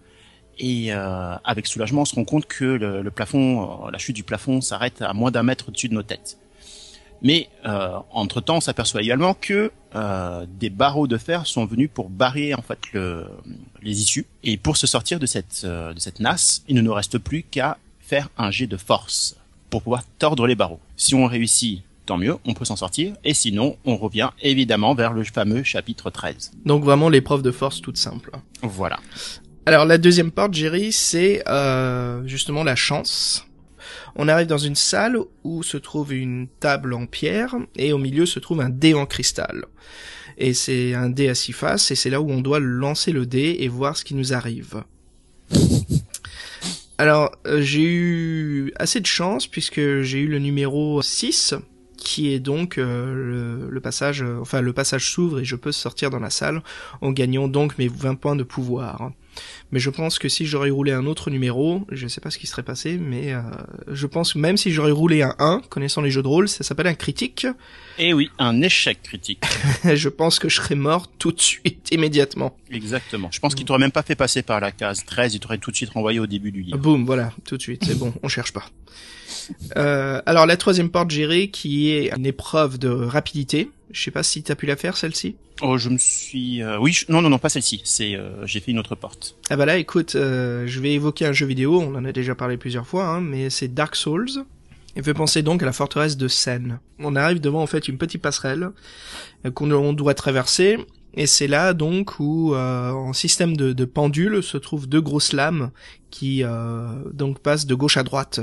Et euh, avec soulagement, on se rend compte que le, plafond, euh, la chute du plafond s'arrête à moins d'un mètre au-dessus de nos têtes. Mais euh, entre-temps, on s'aperçoit également que des barreaux de fer sont venus pour barrer en fait le, les issues. Et pour se sortir de cette de cette nasse, il ne nous reste plus qu'à faire un jet de force pour pouvoir tordre les barreaux. Si on réussit, tant mieux, on peut s'en sortir. Et sinon, on revient évidemment vers le fameux chapitre 13.
Donc vraiment l'épreuve de force toute simple.
Voilà.
Alors la deuxième porte, Jerry, c'est euh, justement la chance. On arrive dans une salle où se trouve une table en pierre et au milieu se trouve un dé en cristal. Et c'est un dé à six faces et c'est là où on doit lancer le dé et voir ce qui nous arrive. Alors euh, j'ai eu assez de chance puisque j'ai eu le numéro 6 qui est donc euh, le, le passage, euh, enfin le passage s'ouvre et je peux sortir dans la salle en gagnant donc mes 20 points de pouvoir. Mais je pense que si j'aurais roulé un autre numéro, je sais pas ce qui serait passé, mais euh, je pense que même si j'aurais roulé un 1, connaissant les jeux de rôle, ça s'appelle un critique,
Et oui, un échec critique.
je pense que je serais mort tout de suite, immédiatement.
Exactement. Je pense qu'il t'aurait même pas fait passer par la case 13, il t'aurait tout de suite renvoyé au début du livre.
Boum, voilà, tout de suite, c'est bon, on cherche pas. Euh, alors la troisième porte gérée qui est une épreuve de rapidité. Je sais pas si t'as pu la faire celle-ci.
Oh, je me suis... euh, Oui, je- non, non, non, pas celle-ci. C'est, euh, j'ai fait une autre porte.
Ah bah là, écoute, euh, je vais évoquer un jeu vidéo, on en a déjà parlé plusieurs fois, hein, mais c'est Dark Souls. Il fait penser donc à la forteresse de Seine. On arrive devant en fait une petite passerelle euh, qu'on on doit traverser, et c'est là donc où, euh, en système de, de pendule, se trouvent deux grosses lames qui euh, donc passent de gauche à droite.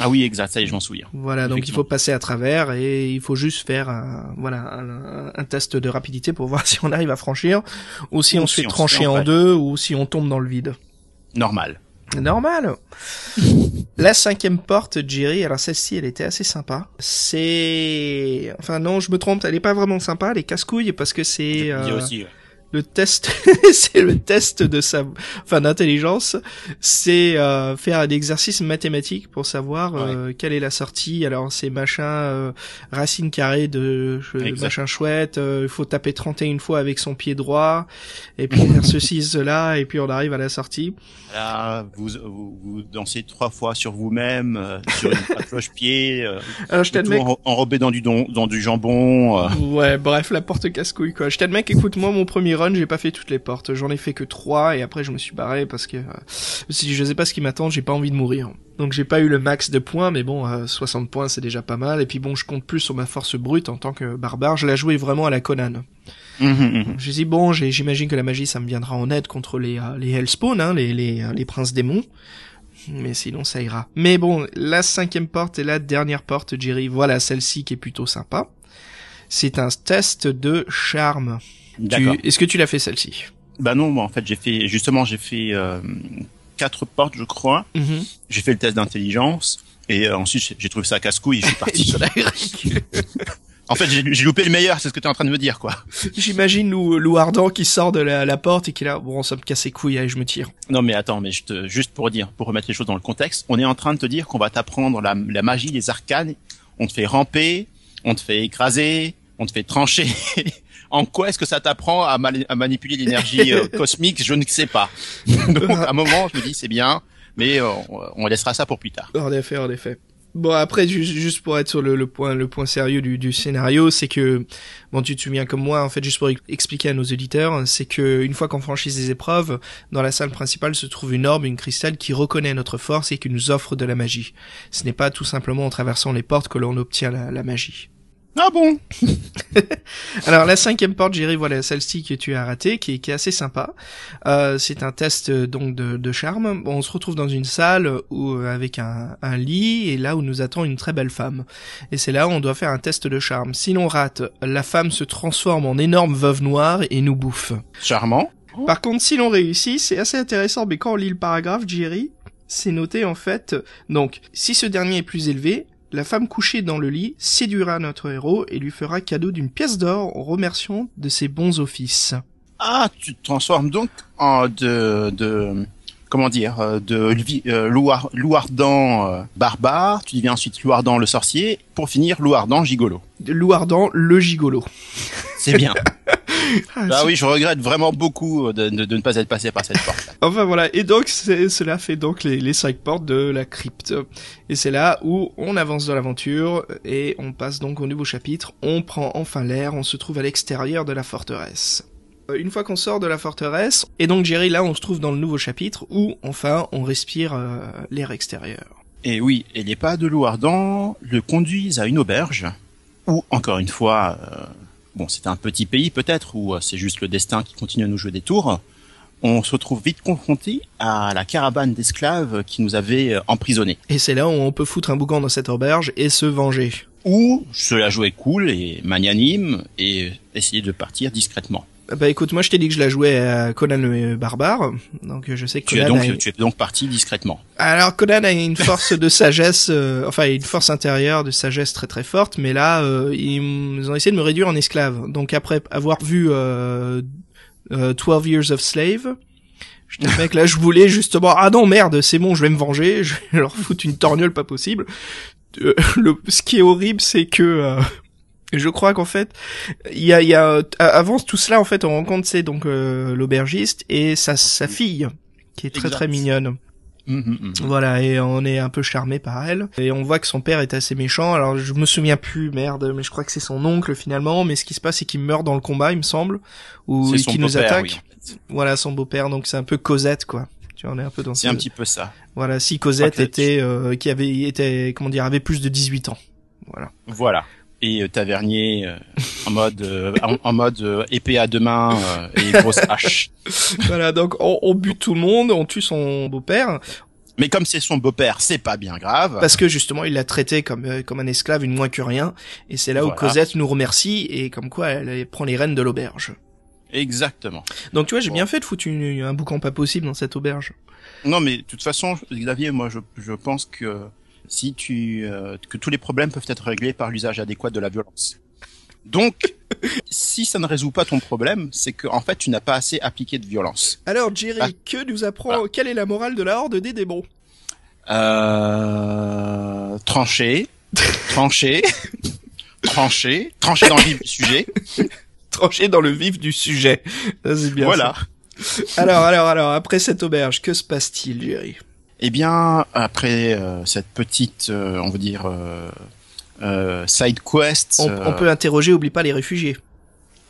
Ah oui, exact, ça y est, je m'en souviens.
Voilà, donc il faut passer à travers et il faut juste faire un, voilà un, un test de rapidité pour voir si on arrive à franchir ou si
Ou
on se
si
fait trancher
en
deux ou si on tombe dans le vide.
Normal.
Normal. La cinquième porte, Jerry, alors celle-ci, elle était assez sympa. C'est, enfin non, je me trompe, elle est pas vraiment sympa, elle est casse-couille parce que c'est euh,
dis aussi, ouais.
Le test, c'est le test de sa, enfin d'intelligence, c'est euh, faire un exercice mathématique pour savoir euh, quelle est la sortie. Alors c'est machin euh, racine carrée de machin chouette. Il faut taper 31 fois avec son pied droit et puis faire ceci cela et puis on arrive à la sortie.
Là, vous, vous, vous dansez trois fois sur vous-même, sur une
Alors je t'admets.
en- enrobé dans du, don, dans du jambon.
Ouais, bref, la porte casse-couille, quoi. Je t'admets qu'écoute, moi, mon premier run, j'ai pas fait toutes les portes. J'en ai fait que trois, et après, je me suis barré parce que, euh, si je sais pas ce qui m'attend, j'ai pas envie de mourir. Donc, j'ai pas eu le max de points, mais bon, euh, 60 points, c'est déjà pas mal. Et puis bon, je compte plus sur ma force brute en tant que barbare. Je l'ai joué vraiment à la Conan.
Mhm, mhm.
Je dis bon, j'ai- j'imagine que la magie, ça me viendra en aide contre les, euh, les Hellspawn, hein, les, les, euh, les princes démons. Mais sinon, ça ira. Mais bon, la cinquième porte et la dernière porte, Jerry, voilà celle-ci qui est plutôt sympa. C'est un test de charme.
D'accord.
Est-ce que tu l'as fait celle-ci?
Bah non, moi en fait j'ai fait justement j'ai fait euh, quatre portes je crois.
Mhm.
J'ai fait le test d'intelligence et euh, ensuite j'ai- trouvé ça casse-couille et je suis parti. en fait j'ai j'ai loupé le meilleur, c'est ce que tu es en train de me dire quoi.
J'imagine Lou, Lou Ardent qui sort de la, la porte et qui est là, bon, ça me casse les couilles, allez, je me tire.
Non mais attends, mais je te, juste pour dire, pour remettre les choses dans le contexte, on est en train de te dire qu'on va t'apprendre la, la magie, les arcanes. On te fait ramper, on te fait écraser, on te fait trancher. en quoi est-ce que ça t'apprend à, mani- à manipuler l'énergie euh, cosmique? Je ne sais pas. Donc à un moment, je me dis c'est bien, mais euh, on, on laissera ça pour plus tard.
En effet, en effet. Bon après ju- juste pour être sur le, le point le point sérieux du, du scénario, c'est que bon tu te souviens comme moi en fait juste pour ex- expliquer à nos auditeurs, c'est que une fois qu'on franchit des épreuves, dans la salle principale se trouve une orbe, une cristal qui reconnaît notre force et qui nous offre de la magie. Ce n'est pas tout simplement en traversant les portes que l'on obtient la, la magie.
Ah bon
Alors la cinquième porte, Jerry, voilà celle-ci que tu as ratée, qui est, qui est assez sympa. Euh, c'est un test euh, donc de, de charme. Bon, on se retrouve dans une salle où euh, avec un, un lit et là où nous attend une très belle femme. Et c'est là où on doit faire un test de charme. Si l'on rate, la femme se transforme en énorme veuve noire et nous bouffe.
Charmant.
Par contre, si l'on réussit, c'est assez intéressant. Mais quand on lit le paragraphe, Jerry, c'est noté en fait. Donc, si ce dernier est plus élevé, la femme couchée dans le lit séduira notre héros et lui fera cadeau d'une pièce d'or en remerciant de ses bons offices.
Ah, tu te transformes donc en de, de comment dire, euh, de euh, Louar- Louardan euh, barbare, tu deviens ensuite Louardan le sorcier, pour finir Louardan gigolo.
Louardan, le gigolo.
C'est bien.
Ah,
bah oui, je regrette vraiment beaucoup de, de- de ne pas être passé par cette porte.
Enfin voilà, et donc cela fait donc les, les cinq portes de la crypte. Et c'est là où on avance dans l'aventure et on passe donc au nouveau chapitre. On prend enfin l'air, on se trouve à l'extérieur de la forteresse. Euh, Une fois qu'on sort de la forteresse, et donc Jerry là on se trouve dans le nouveau chapitre où enfin on respire euh, l'air extérieur.
Et oui, et les pas de Louardan le conduisent à une auberge, où, encore une fois, euh, bon, c'est un petit pays peut-être, où euh, c'est juste le destin qui continue à nous jouer des tours, on se retrouve vite confronté à la caravane d'esclaves qui nous avait euh, emprisonnés.
Et c'est là où on peut foutre un boucan dans cette auberge et se venger.
Ou se la jouer cool et magnanime, et essayer de partir discrètement.
Bah écoute, moi je t'ai dit que je la jouais à Conan le barbare, donc euh, je sais que
Tu es, donc,
a-
tu es donc parti discrètement.
Alors Conan a une force de sagesse, euh, enfin une force intérieure de sagesse très très forte, mais là euh, ils ont essayé de me réduire en esclave. Donc après avoir vu euh, euh, 12 Years of Slave, j'étais le mec là, je voulais justement ah non merde c'est bon je vais me venger, je vais leur foutre une torgnole pas possible. Euh, le, ce qui est horrible c'est que euh, je crois qu'en fait, il y a, y a, avant tout cela, en fait, on rencontre, c'est donc euh, l'aubergiste et sa, sa fille, qui est très
Exact.
très mignonne.
Mhm, mhm.
Voilà, et on est un peu charmé par elle. Et on voit que son père est assez méchant. Alors je me souviens plus, merde, mais je crois que c'est son oncle finalement. Mais ce qui se passe, c'est qu'il meurt dans le combat, il me semble, ou qui nous attaque.
oui, en fait.
Voilà, son beau-père. Donc c'est un peu Cosette, quoi. Tu vois, on est un peu dans
C'est
ce...
un petit peu ça.
Voilà, si Cosette était, euh, qui avait, était, comment dire, avait plus de 18 ans. Voilà.
Voilà. Et euh, Tavernier euh, en mode euh, en, en mode euh, épée à deux mains euh, et grosse hache.
voilà, donc on, on bute tout le monde, on tue son beau-père,
Mais comme c'est son beau-père, c'est pas bien grave.
parce que justement il l'a traité comme euh, comme un esclave, une moins que rien. Et c'est là où. Cosette nous remercie et comme quoi elle, elle prend les rênes de l'auberge.
Exactement.
Donc tu vois, j'ai
Bon.
bien fait de foutre une- un boucan pas possible dans cette auberge.
Non, mais de toute façon, Xavier, moi, je, je pense que si tu euh, que tous les problèmes peuvent être réglés par l'usage adéquat de la violence. Donc, si ça ne résout pas ton problème, c'est que en fait, tu n'as pas assez appliqué de violence.
Alors Jerry,
Ah.
que nous apprend, quelle est la morale de la horde des démons?
Euh, trancher, trancher, trancher, trancher dans le vif du sujet.
Tranché dans le vif du sujet. Ça, bien
voilà.
ça. Alors, alors, alors, après cette auberge, que se passe-t-il, Jerry?
Eh bien, après euh, cette petite, euh, on va dire, euh, side quest,
on, on peut interroger, oublie pas les réfugiés.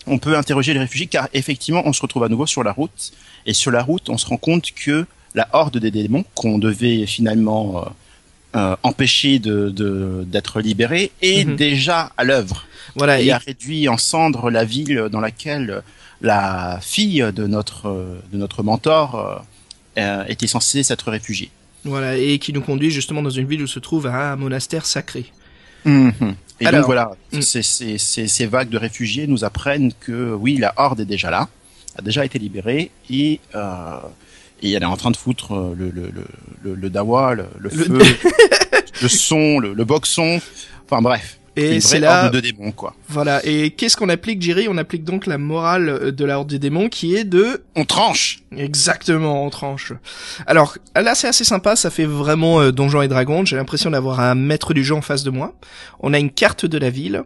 on peut interroger les réfugiés car effectivement, on se retrouve à nouveau sur la route. Et sur la route, on se rend compte que la horde des démons qu'on devait finalement euh, empêcher de de- d'être libérée est
Mhm.
déjà à l'œuvre
Voilà,
et
et
a réduit en cendres la ville dans laquelle la fille de notre de notre mentor euh, était censée s'être réfugiée.
Voilà, et qui nous conduit justement dans une ville où se trouve un monastère sacré.
Mhm. Et
Alors,
donc voilà,
mm.
ces, ces, ces, ces vagues de réfugiés nous apprennent que oui, la horde est déjà là, a déjà été libérée et euh, et elle est en train de foutre euh, le le le le, le dawa, Le- feu, le son, le, le boxon, enfin bref,
Et c'est là,
horde de démons quoi.
voilà, et qu'est-ce qu'on applique, Jerry? On applique donc la morale de la horde des démons qui est de
On tranche.
Exactement, en tranche. Alors là, c'est assez sympa, ça fait vraiment euh, Donjons et Dragons. J'ai l'impression d'avoir un maître du jeu en face de moi. On a une carte de la ville,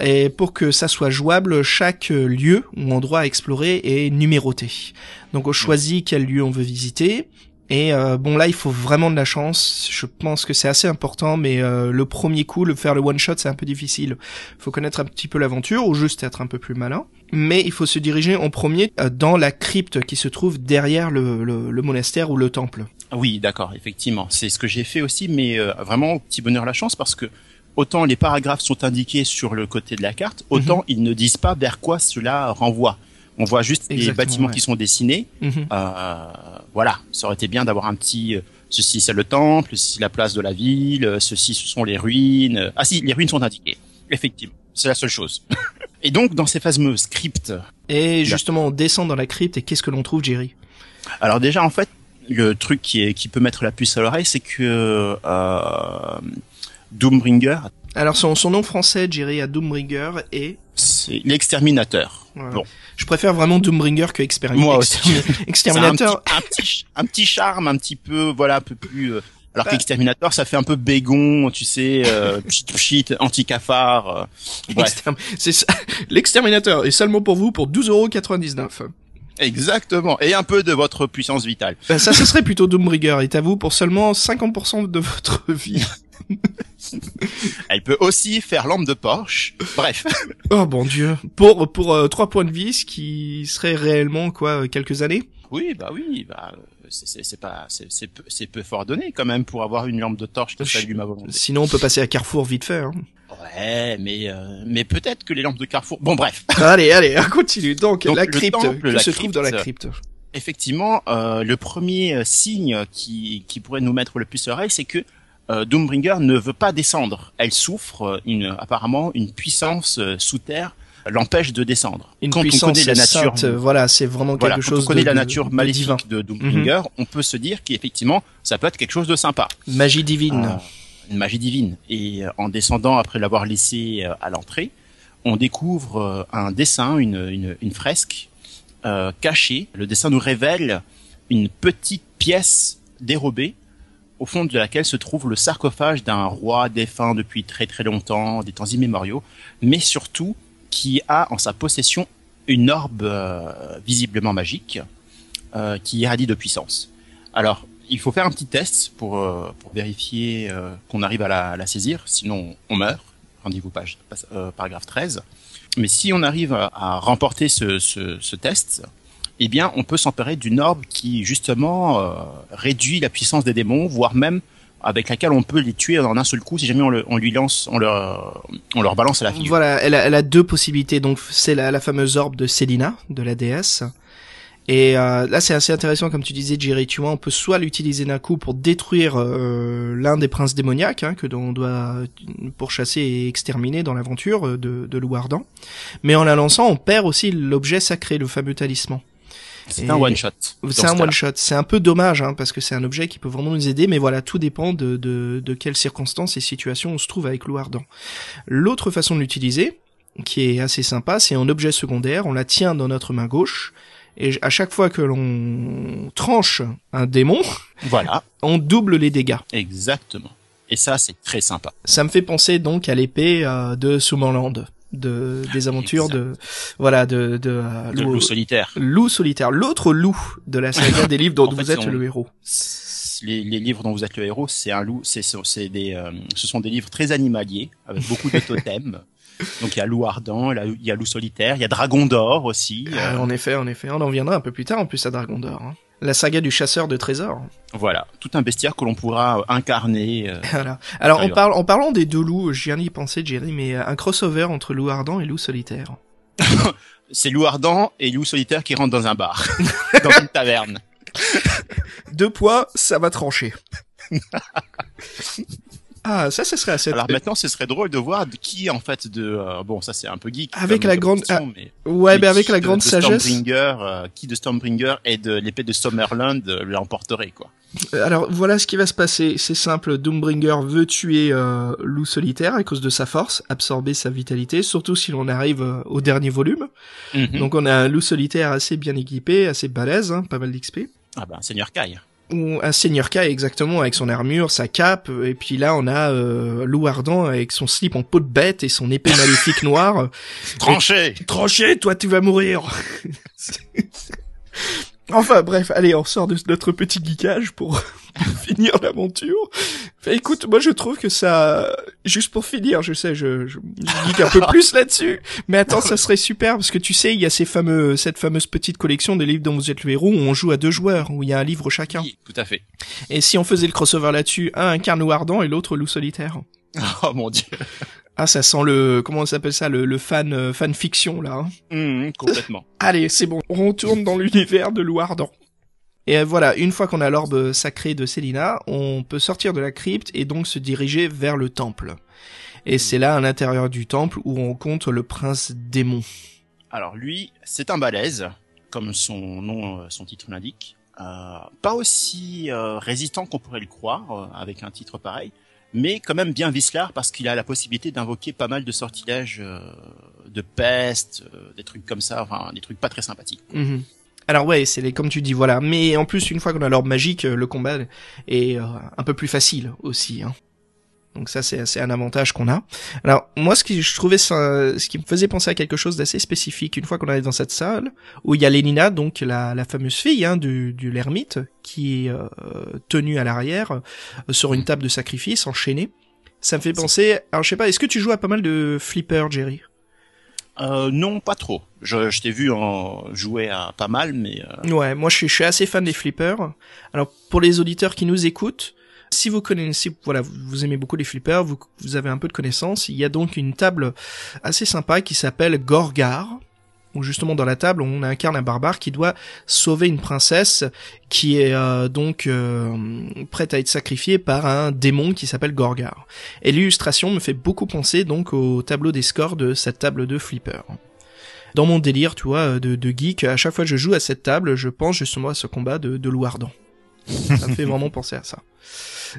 et pour que ça soit jouable, chaque lieu ou endroit à explorer est numéroté. Donc on choisit quel lieu on veut visiter. Et euh, bon là, il faut vraiment de la chance. Je pense que c'est assez important, mais euh, le premier coup, le faire le one shot, c'est un peu difficile. Faut connaître un petit peu l'aventure ou juste être un peu plus malin. Mais il faut se diriger en premier euh, dans la crypte qui se trouve derrière le, le, le monastère ou le temple.
Oui, d'accord, effectivement, c'est ce que j'ai fait aussi, mais euh, vraiment au petit bonheur la chance parce que autant les paragraphes sont indiqués sur le côté de la carte, autant ils ne disent pas vers quoi cela renvoie. On voit juste les bâtiments
ouais.
qui sont dessinés.
Mhm.
Euh, voilà, ça aurait été bien d'avoir un petit. euh, ceci c'est le temple, ceci c'est la place de la ville, euh, ceci ce sont les ruines. Ah si, les ruines sont indiquées. Effectivement, c'est la seule chose. Et donc dans ces fameuses cryptes,
Et justement, on descend dans la crypte et qu'est-ce que l'on trouve, Jerry?
Alors déjà en fait, le truc qui est qui peut mettre la puce à l'oreille, c'est que euh, Doombringer,
Alors son, son nom français, Jerry, à Doombringer, est...
c'est l'exterminateur.
Voilà.
Bon,
Je préfère vraiment Doombringer que Experiment.
Moi aussi.
Extermi- Exterminator.
Un petit, un petit, ch- un petit charme, un petit peu, voilà, un peu plus. euh, alors
Bah.
qu'Exterminator, ça fait un peu bégon, tu sais, euh, pchit pchit, anti-cafard. euh, bref,
C'est ça. L'exterminateur est seulement pour vous pour 12,99€.
Exactement. Et un peu de votre puissance vitale.
Ben, ça, ce serait plutôt Doombringer est à vous pour seulement 50% de votre vie.
Elle peut aussi faire lampe de Porsche. Bref.
Oh bon dieu. Pour, pour euh, 3 points de vie, ce qui serait réellement, quoi, euh, quelques années
Oui, bah oui, bah c'est- pas, c'est c'est peu, peu fort donné quand même pour avoir une lampe de torche qui s'allume à volonté.
Sinon, on peut passer à Carrefour vite fait. Hein.
Ouais, mais euh, mais peut-être que les lampes de Carrefour. Bon, bref.
allez, allez, on continue. Donc,
Donc,
la crypte,
temple,
que
la
se trouve dans la
crypte. Effectivement, euh, le premier euh, signe qui qui pourrait nous mettre le plus l'oreille, c'est que euh, Doombringer ne veut pas descendre. Elle souffre euh, une apparemment une puissance sous terre l'empêche de descendre.
Une
quand on connaît la nature,
sainte, voilà, c'est vraiment
voilà,
quelque
quand
chose
on connaît
de,
la
de-
nature
de
maléfique
divin.
de Doombringer, on peut se dire qu'effectivement, ça peut être quelque chose de sympa.
Magie divine.
Euh, une magie divine. Et euh, en descendant après l'avoir laissé euh, à l'entrée, on découvre euh, un dessin, une, une, une fresque euh, cachée. Le dessin nous révèle une petite pièce dérobée au fond de laquelle se trouve le sarcophage d'un roi défunt depuis très très longtemps, des temps immémoriaux, mais surtout qui a en sa possession une orbe euh, visiblement magique euh, qui irradie de puissance. Alors, il faut faire un petit test pour, euh, pour vérifier qu'on arrive à la, saisir, sinon on meurt. Rendez-vous page, paragraphe 13. Mais si on arrive à, remporter ce, ce, test, eh bien, on peut s'emparer d'une orbe qui, justement, réduit la puissance des démons, voire même avec laquelle on peut les tuer en un seul coup si jamais on, le- on lui lance, on leur, on leur balance à la figure.
Voilà, elle a, elle a deux possibilités. Donc, c'est la, la fameuse orbe de Célina, de la déesse. Et euh, là, c'est assez intéressant, comme tu disais, Jerry. Tu vois, on peut soit l'utiliser d'un coup pour détruire euh, l'un des princes démoniaques hein, que l'on doit pourchasser et exterminer dans l'aventure euh, de, de Lou Ardent. Mais en la lançant, on perd aussi l'objet sacré, le fameux talisman.
C'est un one shot.
C'est un one shot. C'est un peu dommage, hein, parce que c'est un objet qui peut vraiment nous aider, mais voilà, tout dépend de, de, de quelles circonstances et situations on se trouve avec Lou Ardent. L'autre façon de l'utiliser, qui est assez sympa, c'est en objet secondaire, on la tient dans notre main gauche, et à chaque fois que l'on tranche un démon,
Voilà,
on double les dégâts.
exactement. Et ça, c'est très sympa.
Ça me fait penser donc à l'épée euh, de Summerland, de des aventures de voilà de de, euh,
loup solitaire.
Loup solitaire, l'autre loup de la saga des livres dont
fait,
vous êtes le héros.
Les, les livres dont vous êtes le héros, c'est un loup, c'est c'est des, euh, ce sont des livres très animaliers avec beaucoup de totems. Donc il y a loup ardent, il y a- loup solitaire, il y a dragon d'or aussi.
Ah,
euh,
en effet, en effet, on en viendra un peu plus tard en plus à Dragon d'Or. hein. La saga du chasseur de trésors.
voilà, tout un bestiaire que l'on pourra euh, incarner. euh,
Voilà. Alors en,
Arrive.
parle, en parlant des deux loups, je viens d'y penser, Jerry, mais euh, un crossover entre loup ardent et loup solitaire.
c'est loup ardent et loup solitaire qui rentrent dans un bar, dans une taverne.
Deux poids, ça va trancher. Ah, ça, ça serait assez.
Alors maintenant, ce serait drôle de voir qui en fait de euh, bon, ça c'est un peu geek.
Avec la grande-
mais-
ouais,
mais
avec la
de-
grande
de
sagesse.
Stormbringer, euh, qui de Stormbringer et de l'épée de Summerland euh, l'emporterait quoi.
Alors voilà ce qui va se passer. C'est simple. Doombringer veut tuer euh, loup solitaire à cause de sa force, absorber sa vitalité, surtout si l'on arrive au dernier volume.
Mhm.
Donc on a un loup solitaire assez bien équipé, assez balèze, hein, pas mal d'XP.
Ah ben Seigneur Kai.
Ou un seigneur K exactement avec son armure, sa cape, et puis là on a euh, Loup Ardent avec son slip en peau de bête et son épée maléfique noire.
Tranché.
Tranché, toi tu vas mourir. enfin bref, allez, on sort de notre petit geekage pour finir l'aventure. Enfin, écoute, moi je trouve que ça, juste pour finir, je sais, je, je, geek un peu plus là-dessus, mais attends, ça serait super parce que tu sais, il y a ces fameux, cette fameuse petite collection des livres dont vous êtes le héros où on joue à deux joueurs, où il y a un livre chacun.
Oui, tout à fait.
Et si on faisait le crossover là-dessus, un incarne ardent et l'autre loup solitaire.
Oh mon dieu.
Ah, ça sent le, comment on s'appelle ça, le, le fan, euh, fan fiction, là. hein.
Mhm, complètement.
Allez, c'est bon, on retourne dans l'univers de loup ardent. Et euh, voilà, une fois qu'on a l'orbe sacrée de Célina, on peut sortir de la crypte et donc se diriger vers le temple. Et c'est là, à l'intérieur du temple, où on compte le prince démon.
Alors lui, c'est un balèze, comme son nom, euh, son titre l'indique. Euh, pas aussi euh, résistant qu'on pourrait le croire euh, avec un titre pareil, mais quand même bien vicelard parce qu'il a la possibilité d'invoquer pas mal de sortilèges euh, de peste, euh, des trucs comme ça, enfin des trucs pas très sympathiques.
Mhm. Alors ouais, c'est les comme tu dis voilà, mais en plus une fois qu'on a l'orbe magique, euh, le combat est euh, un peu plus facile aussi. Hein. Donc ça c'est un avantage qu'on a. Alors moi ce qui je trouvais ça, ce qui me faisait penser à quelque chose d'assez spécifique une fois qu'on est dans cette salle où il y a Lénina donc la, la fameuse fille hein, du du l'ermite qui est euh, tenue à l'arrière euh, sur une table de sacrifice enchaînée. Ça me fait penser alors je sais pas est-ce que tu joues à pas mal de flipper Jerry?
Euh, non, pas trop. Je, je t'ai vu en jouer à pas mal, mais euh,
Ouais, moi je suis, je suis assez fan des flippers. Alors pour les auditeurs qui nous écoutent, si vous connaissez, voilà, vous, aimez beaucoup les flippers, vous, vous avez un peu de connaissances, il y a donc une table assez sympa qui s'appelle Gorgar, où justement dans la table on incarne un barbare qui doit sauver une princesse qui est euh, donc euh, prête à être sacrifiée par un démon qui s'appelle Gorgar. Et l'illustration me fait beaucoup penser donc au tableau des scores de cette table de flipper dans mon délire, tu vois, de, de geek, à chaque fois que je joue à cette table, je pense justement à ce combat de, de Louardan. ça me fait vraiment penser à ça.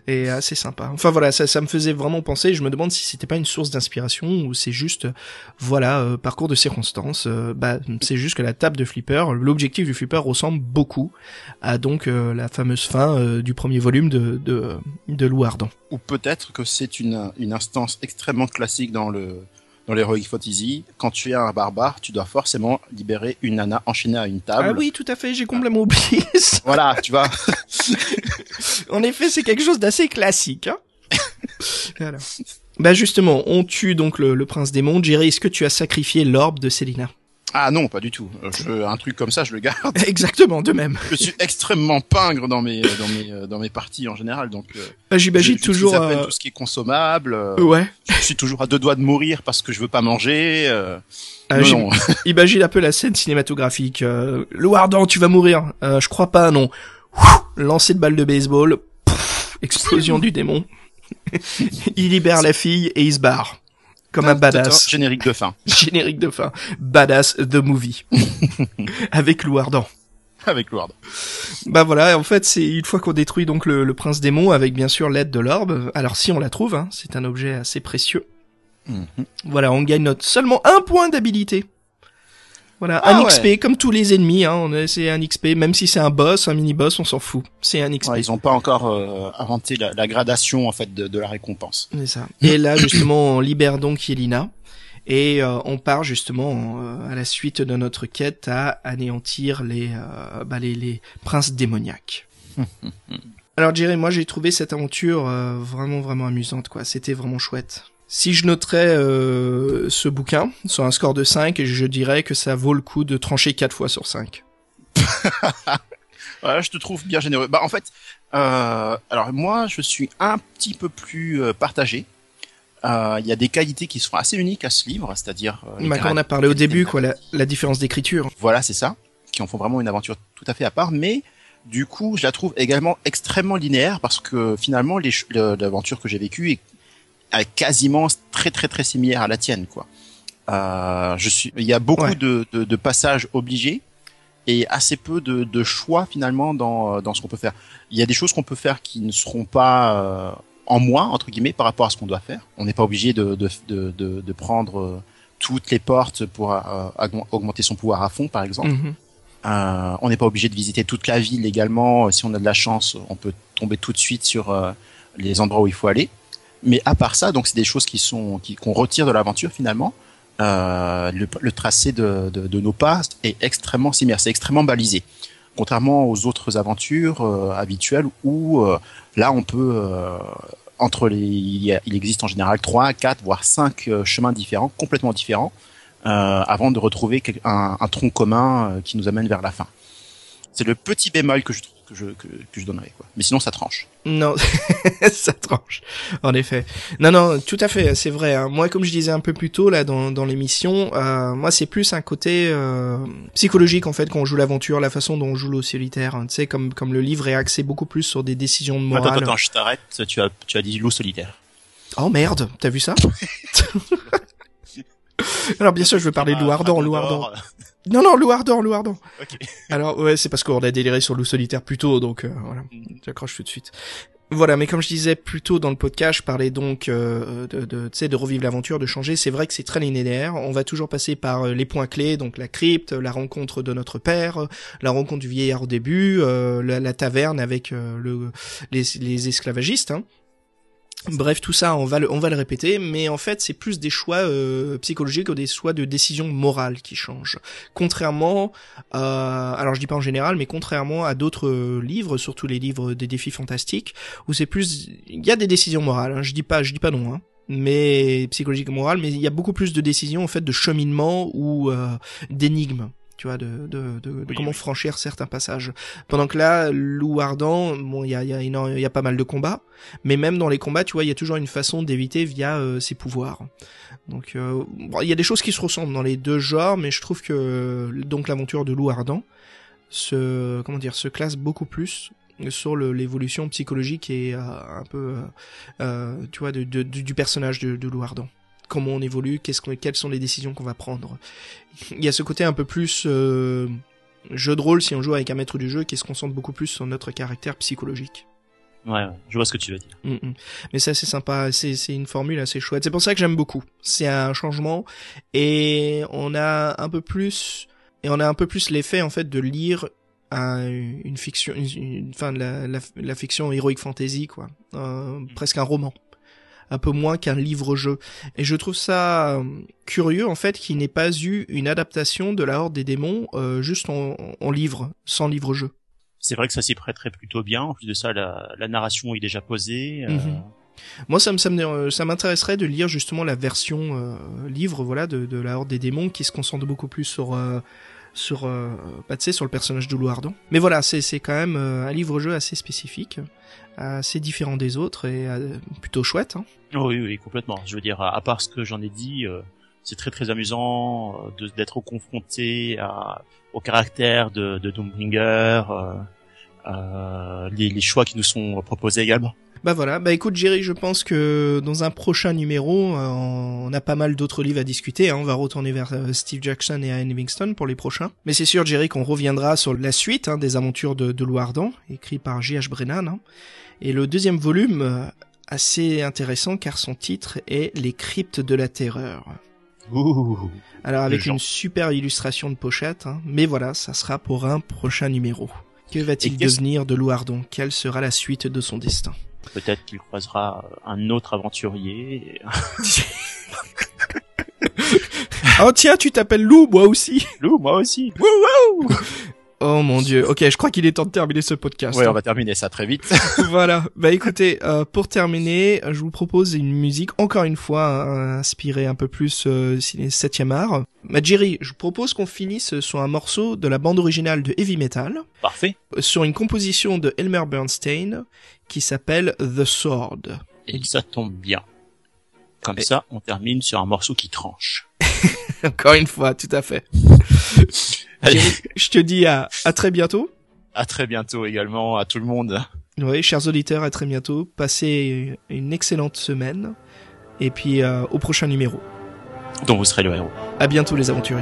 Et assez sympa. Enfin voilà, ça, ça me faisait vraiment penser. Je me demande si c'était pas une source d'inspiration ou c'est juste, voilà, euh, parcours de circonstances. euh, bah, c'est juste que la table de flipper, l'objectif du flipper ressemble beaucoup à donc euh, la fameuse fin euh, du premier volume de de, de
ou peut-être que c'est une une instance extrêmement classique dans le dans l'heroic fantasy. Quand tu es un barbare, tu dois forcément libérer une nana enchaînée à une table.
Ah oui, tout à fait. J'ai complètement oublié ça.
Voilà, tu vois.
En effet, c'est quelque chose d'assez classique. Hein voilà. Bah justement, on tue donc le, le prince démon. Jerry, est-ce que tu as sacrifié l'orbe de Célina
Ah non, pas du tout. Je, un truc comme ça, je le garde.
Exactement, de même.
Je suis extrêmement pingre dans mes dans mes euh, dans mes parties en général, donc. euh,
Bah, J'imagine toujours.
à peine
euh,
tout ce qui est consommable. euh,
Ouais.
Je suis toujours à deux doigts de mourir parce que je veux pas manger. euh,
Ah,
non.
Imagine un peu la scène cinématographique. Euh, Louardan, tu vas mourir. Euh, je crois pas, non. Ouh, Lancer de balle de baseball. Explosion du démon. il libère la fille et il se barre. Comme un badass.
Générique de fin.
Générique de fin. Badass the movie. Avec Louardan.
Avec Lord.
Bah voilà, en fait, c'est une fois qu'on détruit donc le, le prince démon avec bien sûr l'aide de l'orbe. Alors si on la trouve, hein, c'est un objet assez précieux.
Mhm.
Voilà, on gagne notre seulement un point d'habilité. Voilà,
Ah
un
ouais.
XP comme tous les ennemis. Hein, c'est un XP, même si c'est un boss, un mini boss, on s'en fout. C'est un XP.
Ouais, ils ont pas encore euh, inventé la, la gradation en fait de, de la récompense.
C'est ça. Et là, justement, on libère donc Yelena. Et euh, on part justement euh, à la suite de notre quête à anéantir les, euh, bah, les, les princes démoniaques. Alors Jerry, moi j'ai trouvé cette aventure euh, vraiment vraiment amusante quoi. C'était vraiment chouette. Si je noterais euh, ce bouquin sur un score de 5, je dirais que ça vaut le coup de trancher 4 fois sur 5.
Ouais, je te trouve bien généreux. Bah en fait, euh, alors moi je suis un petit peu plus euh, partagé. Euh, Il y a des qualités qui sont assez uniques à ce livre, c'est-à-dire euh,
Bah, quand on a parlé au début quoi, la, la différence d'écriture.
Voilà, c'est ça, qui en font vraiment une aventure tout à fait à part, mais du coup, je la trouve également extrêmement linéaire parce que finalement, le- l'aventure que j'ai vécue est quasiment très très très similaire à la tienne, quoi. Euh, je suis, il y a beaucoup
Ouais.
de, de, de passages obligés et assez peu de, de choix finalement dans dans ce qu'on peut faire. Il y a des choses qu'on peut faire qui ne seront pas euh, en moins entre guillemets par rapport à ce qu'on doit faire. On n'est pas obligé de de, de, prendre euh, toutes les portes pour euh, augm- augmenter son pouvoir à fond, par exemple.
Mhm.
Euh, on n'est pas obligé de visiter toute la ville également. Euh, Si on a de la chance, on peut tomber tout de suite sur euh, les endroits où il faut aller. Mais à part ça, donc c'est des choses qui sont qu'on retire de l'aventure finalement. Euh, le, le tracé de, de, de nos pas est extrêmement similaire, c'est extrêmement balisé. Contrairement aux autres aventures euh, habituelles où euh, là on peut euh, entre les il, existe en général trois, quatre, voire cinq euh, chemins différents, complètement différents, euh, avant de retrouver un, un tronc commun qui nous amène vers la fin. C'est le petit bémol que je trouve que je que, que je donnerais quoi. Mais sinon ça tranche.
Non, ça tranche. En effet. Non, non, tout à fait, c'est vrai. hein. Moi, comme je disais un peu plus tôt là dans, dans l'émission, euh, moi c'est plus un côté euh, psychologique en fait quand on joue l'aventure, la façon dont on joue le solitaire. hein. Tu sais, comme comme le livre est axé beaucoup plus sur des décisions de morale.
Attends attends, je t'arrête. Tu as tu as dit loup solitaire.
Oh merde, t'as vu ça? Alors bien sûr, je veux parler de Louardan, Louardan. Non, non, Louardan, Louardan.
Ok.
Alors ouais, c'est parce qu'on a déliré sur loup solitaire plus tôt, donc euh, voilà, j'accroche tout de suite. Voilà, mais comme je disais plus tôt dans le podcast, je parlais donc euh, de, de, tu sais, de revivre l'aventure, de changer. C'est vrai que c'est très linéaire. On va toujours passer par euh, les points clés, donc la crypte, la rencontre de notre père, euh, la rencontre du vieillard au début, euh, la, la taverne avec euh, le, les, les esclavagistes. Hein. Bref, tout ça, on va le, on va le répéter, mais en fait, c'est plus des choix euh, psychologiques ou des choix de décision morale qui changent. Contrairement, euh, alors je dis pas en général, mais contrairement à d'autres euh, livres, surtout les livres des défis fantastiques, où c'est plus, il y a des décisions morales. Hein, je dis pas, je dis pas non, hein, mais psychologiques et morales, mais il y a beaucoup plus de décisions en fait de cheminement ou euh, d'énigmes tu vois, de, de, de, de
Oui,
comment
oui.
franchir certains passages. Pendant que là, Loup Ardent, bon, il y a, y, a, y pas mal de combats, mais même dans les combats, tu vois, il y a toujours une façon d'éviter via euh, ses pouvoirs. Donc, euh, bon, il y a des choses qui se ressemblent dans les deux genres, mais je trouve que donc l'aventure de Loup Ardent se, comment dire, se classe beaucoup plus sur l'évolution psychologique et euh, un peu, euh, tu vois, de, de- du personnage de, de Loup Ardent. Comment on évolue, qu'est-ce quelles sont les décisions qu'on va prendre. Il y a ce côté un peu plus euh, jeu de rôle si on joue avec un maître du jeu qui se concentre beaucoup plus sur notre caractère psychologique.
Ouais, ouais, je vois ce que tu veux dire.
Mm, mm. Mais ça c'est sympa, c'est une formule assez chouette. C'est pour ça que j'aime beaucoup. C'est un changement et on a un peu plus et on a un peu plus l'effet en fait de lire un- une fiction, une, une- enfin de la, la, la fiction heroic fantasy quoi, Euh, presque un roman, un peu moins qu'un livre-jeu. Et je trouve ça euh, curieux en fait qu'il n'ait pas eu une adaptation de la Horde des démons euh, juste en, en livre, sans livre-jeu.
C'est vrai que ça s'y prêterait plutôt bien. En plus de ça, la, la narration est déjà posée. euh,
Mhm. Moi, ça me, ça m'intéresserait de lire justement la version euh, livre, voilà, de, de la Horde des démons, qui se concentre beaucoup plus sur, euh, sur, euh, bah, sur le personnage de Loup Ardent. Mais voilà, c'est, quand même euh, un livre-jeu assez spécifique, assez différent des autres et euh, plutôt chouette. Hein.
Oh oui, oui, complètement. Je veux dire, à, part ce que j'en ai dit, euh, c'est très très amusant d'être confronté au caractère de, Doombringer, les choix qui nous sont proposés également.
Bah voilà, bah écoute Jerry, je pense que dans un prochain numéro, euh, on a pas mal d'autres livres à discuter. Hein. On va retourner vers euh, Steve Jackson et Ian Livingstone pour les prochains. Mais c'est sûr, Jerry, qu'on reviendra sur la suite hein, des aventures de, de Lou Ardent, écrit par J.H. Brennan. hein. Et le deuxième volume, euh, assez intéressant car son titre est Les cryptes de la terreur.
Ouh.
Alors avec une super illustration de pochette, mais voilà, ça sera pour un prochain numéro. Que va-t-il devenir de Lou Ardent Quelle sera la suite de son destin?
Peut-être qu'il croisera un autre aventurier.
Oh tiens, tu t'appelles Lou, moi aussi
Lou, moi aussi.
Oh mon dieu. Ok, je crois qu'il est temps de terminer ce podcast.
Ouais, on va terminer ça très vite.
voilà. Bah écoutez, euh, pour terminer, je vous propose une musique encore une fois euh, inspirée un peu plus euh, ciné 7 art. Bah Jerry, je propose qu'on finisse sur un morceau de la bande originale de Heavy Metal,
Parfait.
euh, sur une composition de Elmer Bernstein qui s'appelle The Sword.
Et ça tombe bien. Comme
Et-
ça, on termine sur un morceau qui tranche.
encore une fois, tout à fait.
Allez,
je te dis à, à très bientôt.
à très bientôt également à tout le monde.
Oui, chers auditeurs, à très bientôt. Passez une excellente semaine. Et puis euh, au prochain numéro.
dont vous serez le héros.
À bientôt les aventuriers.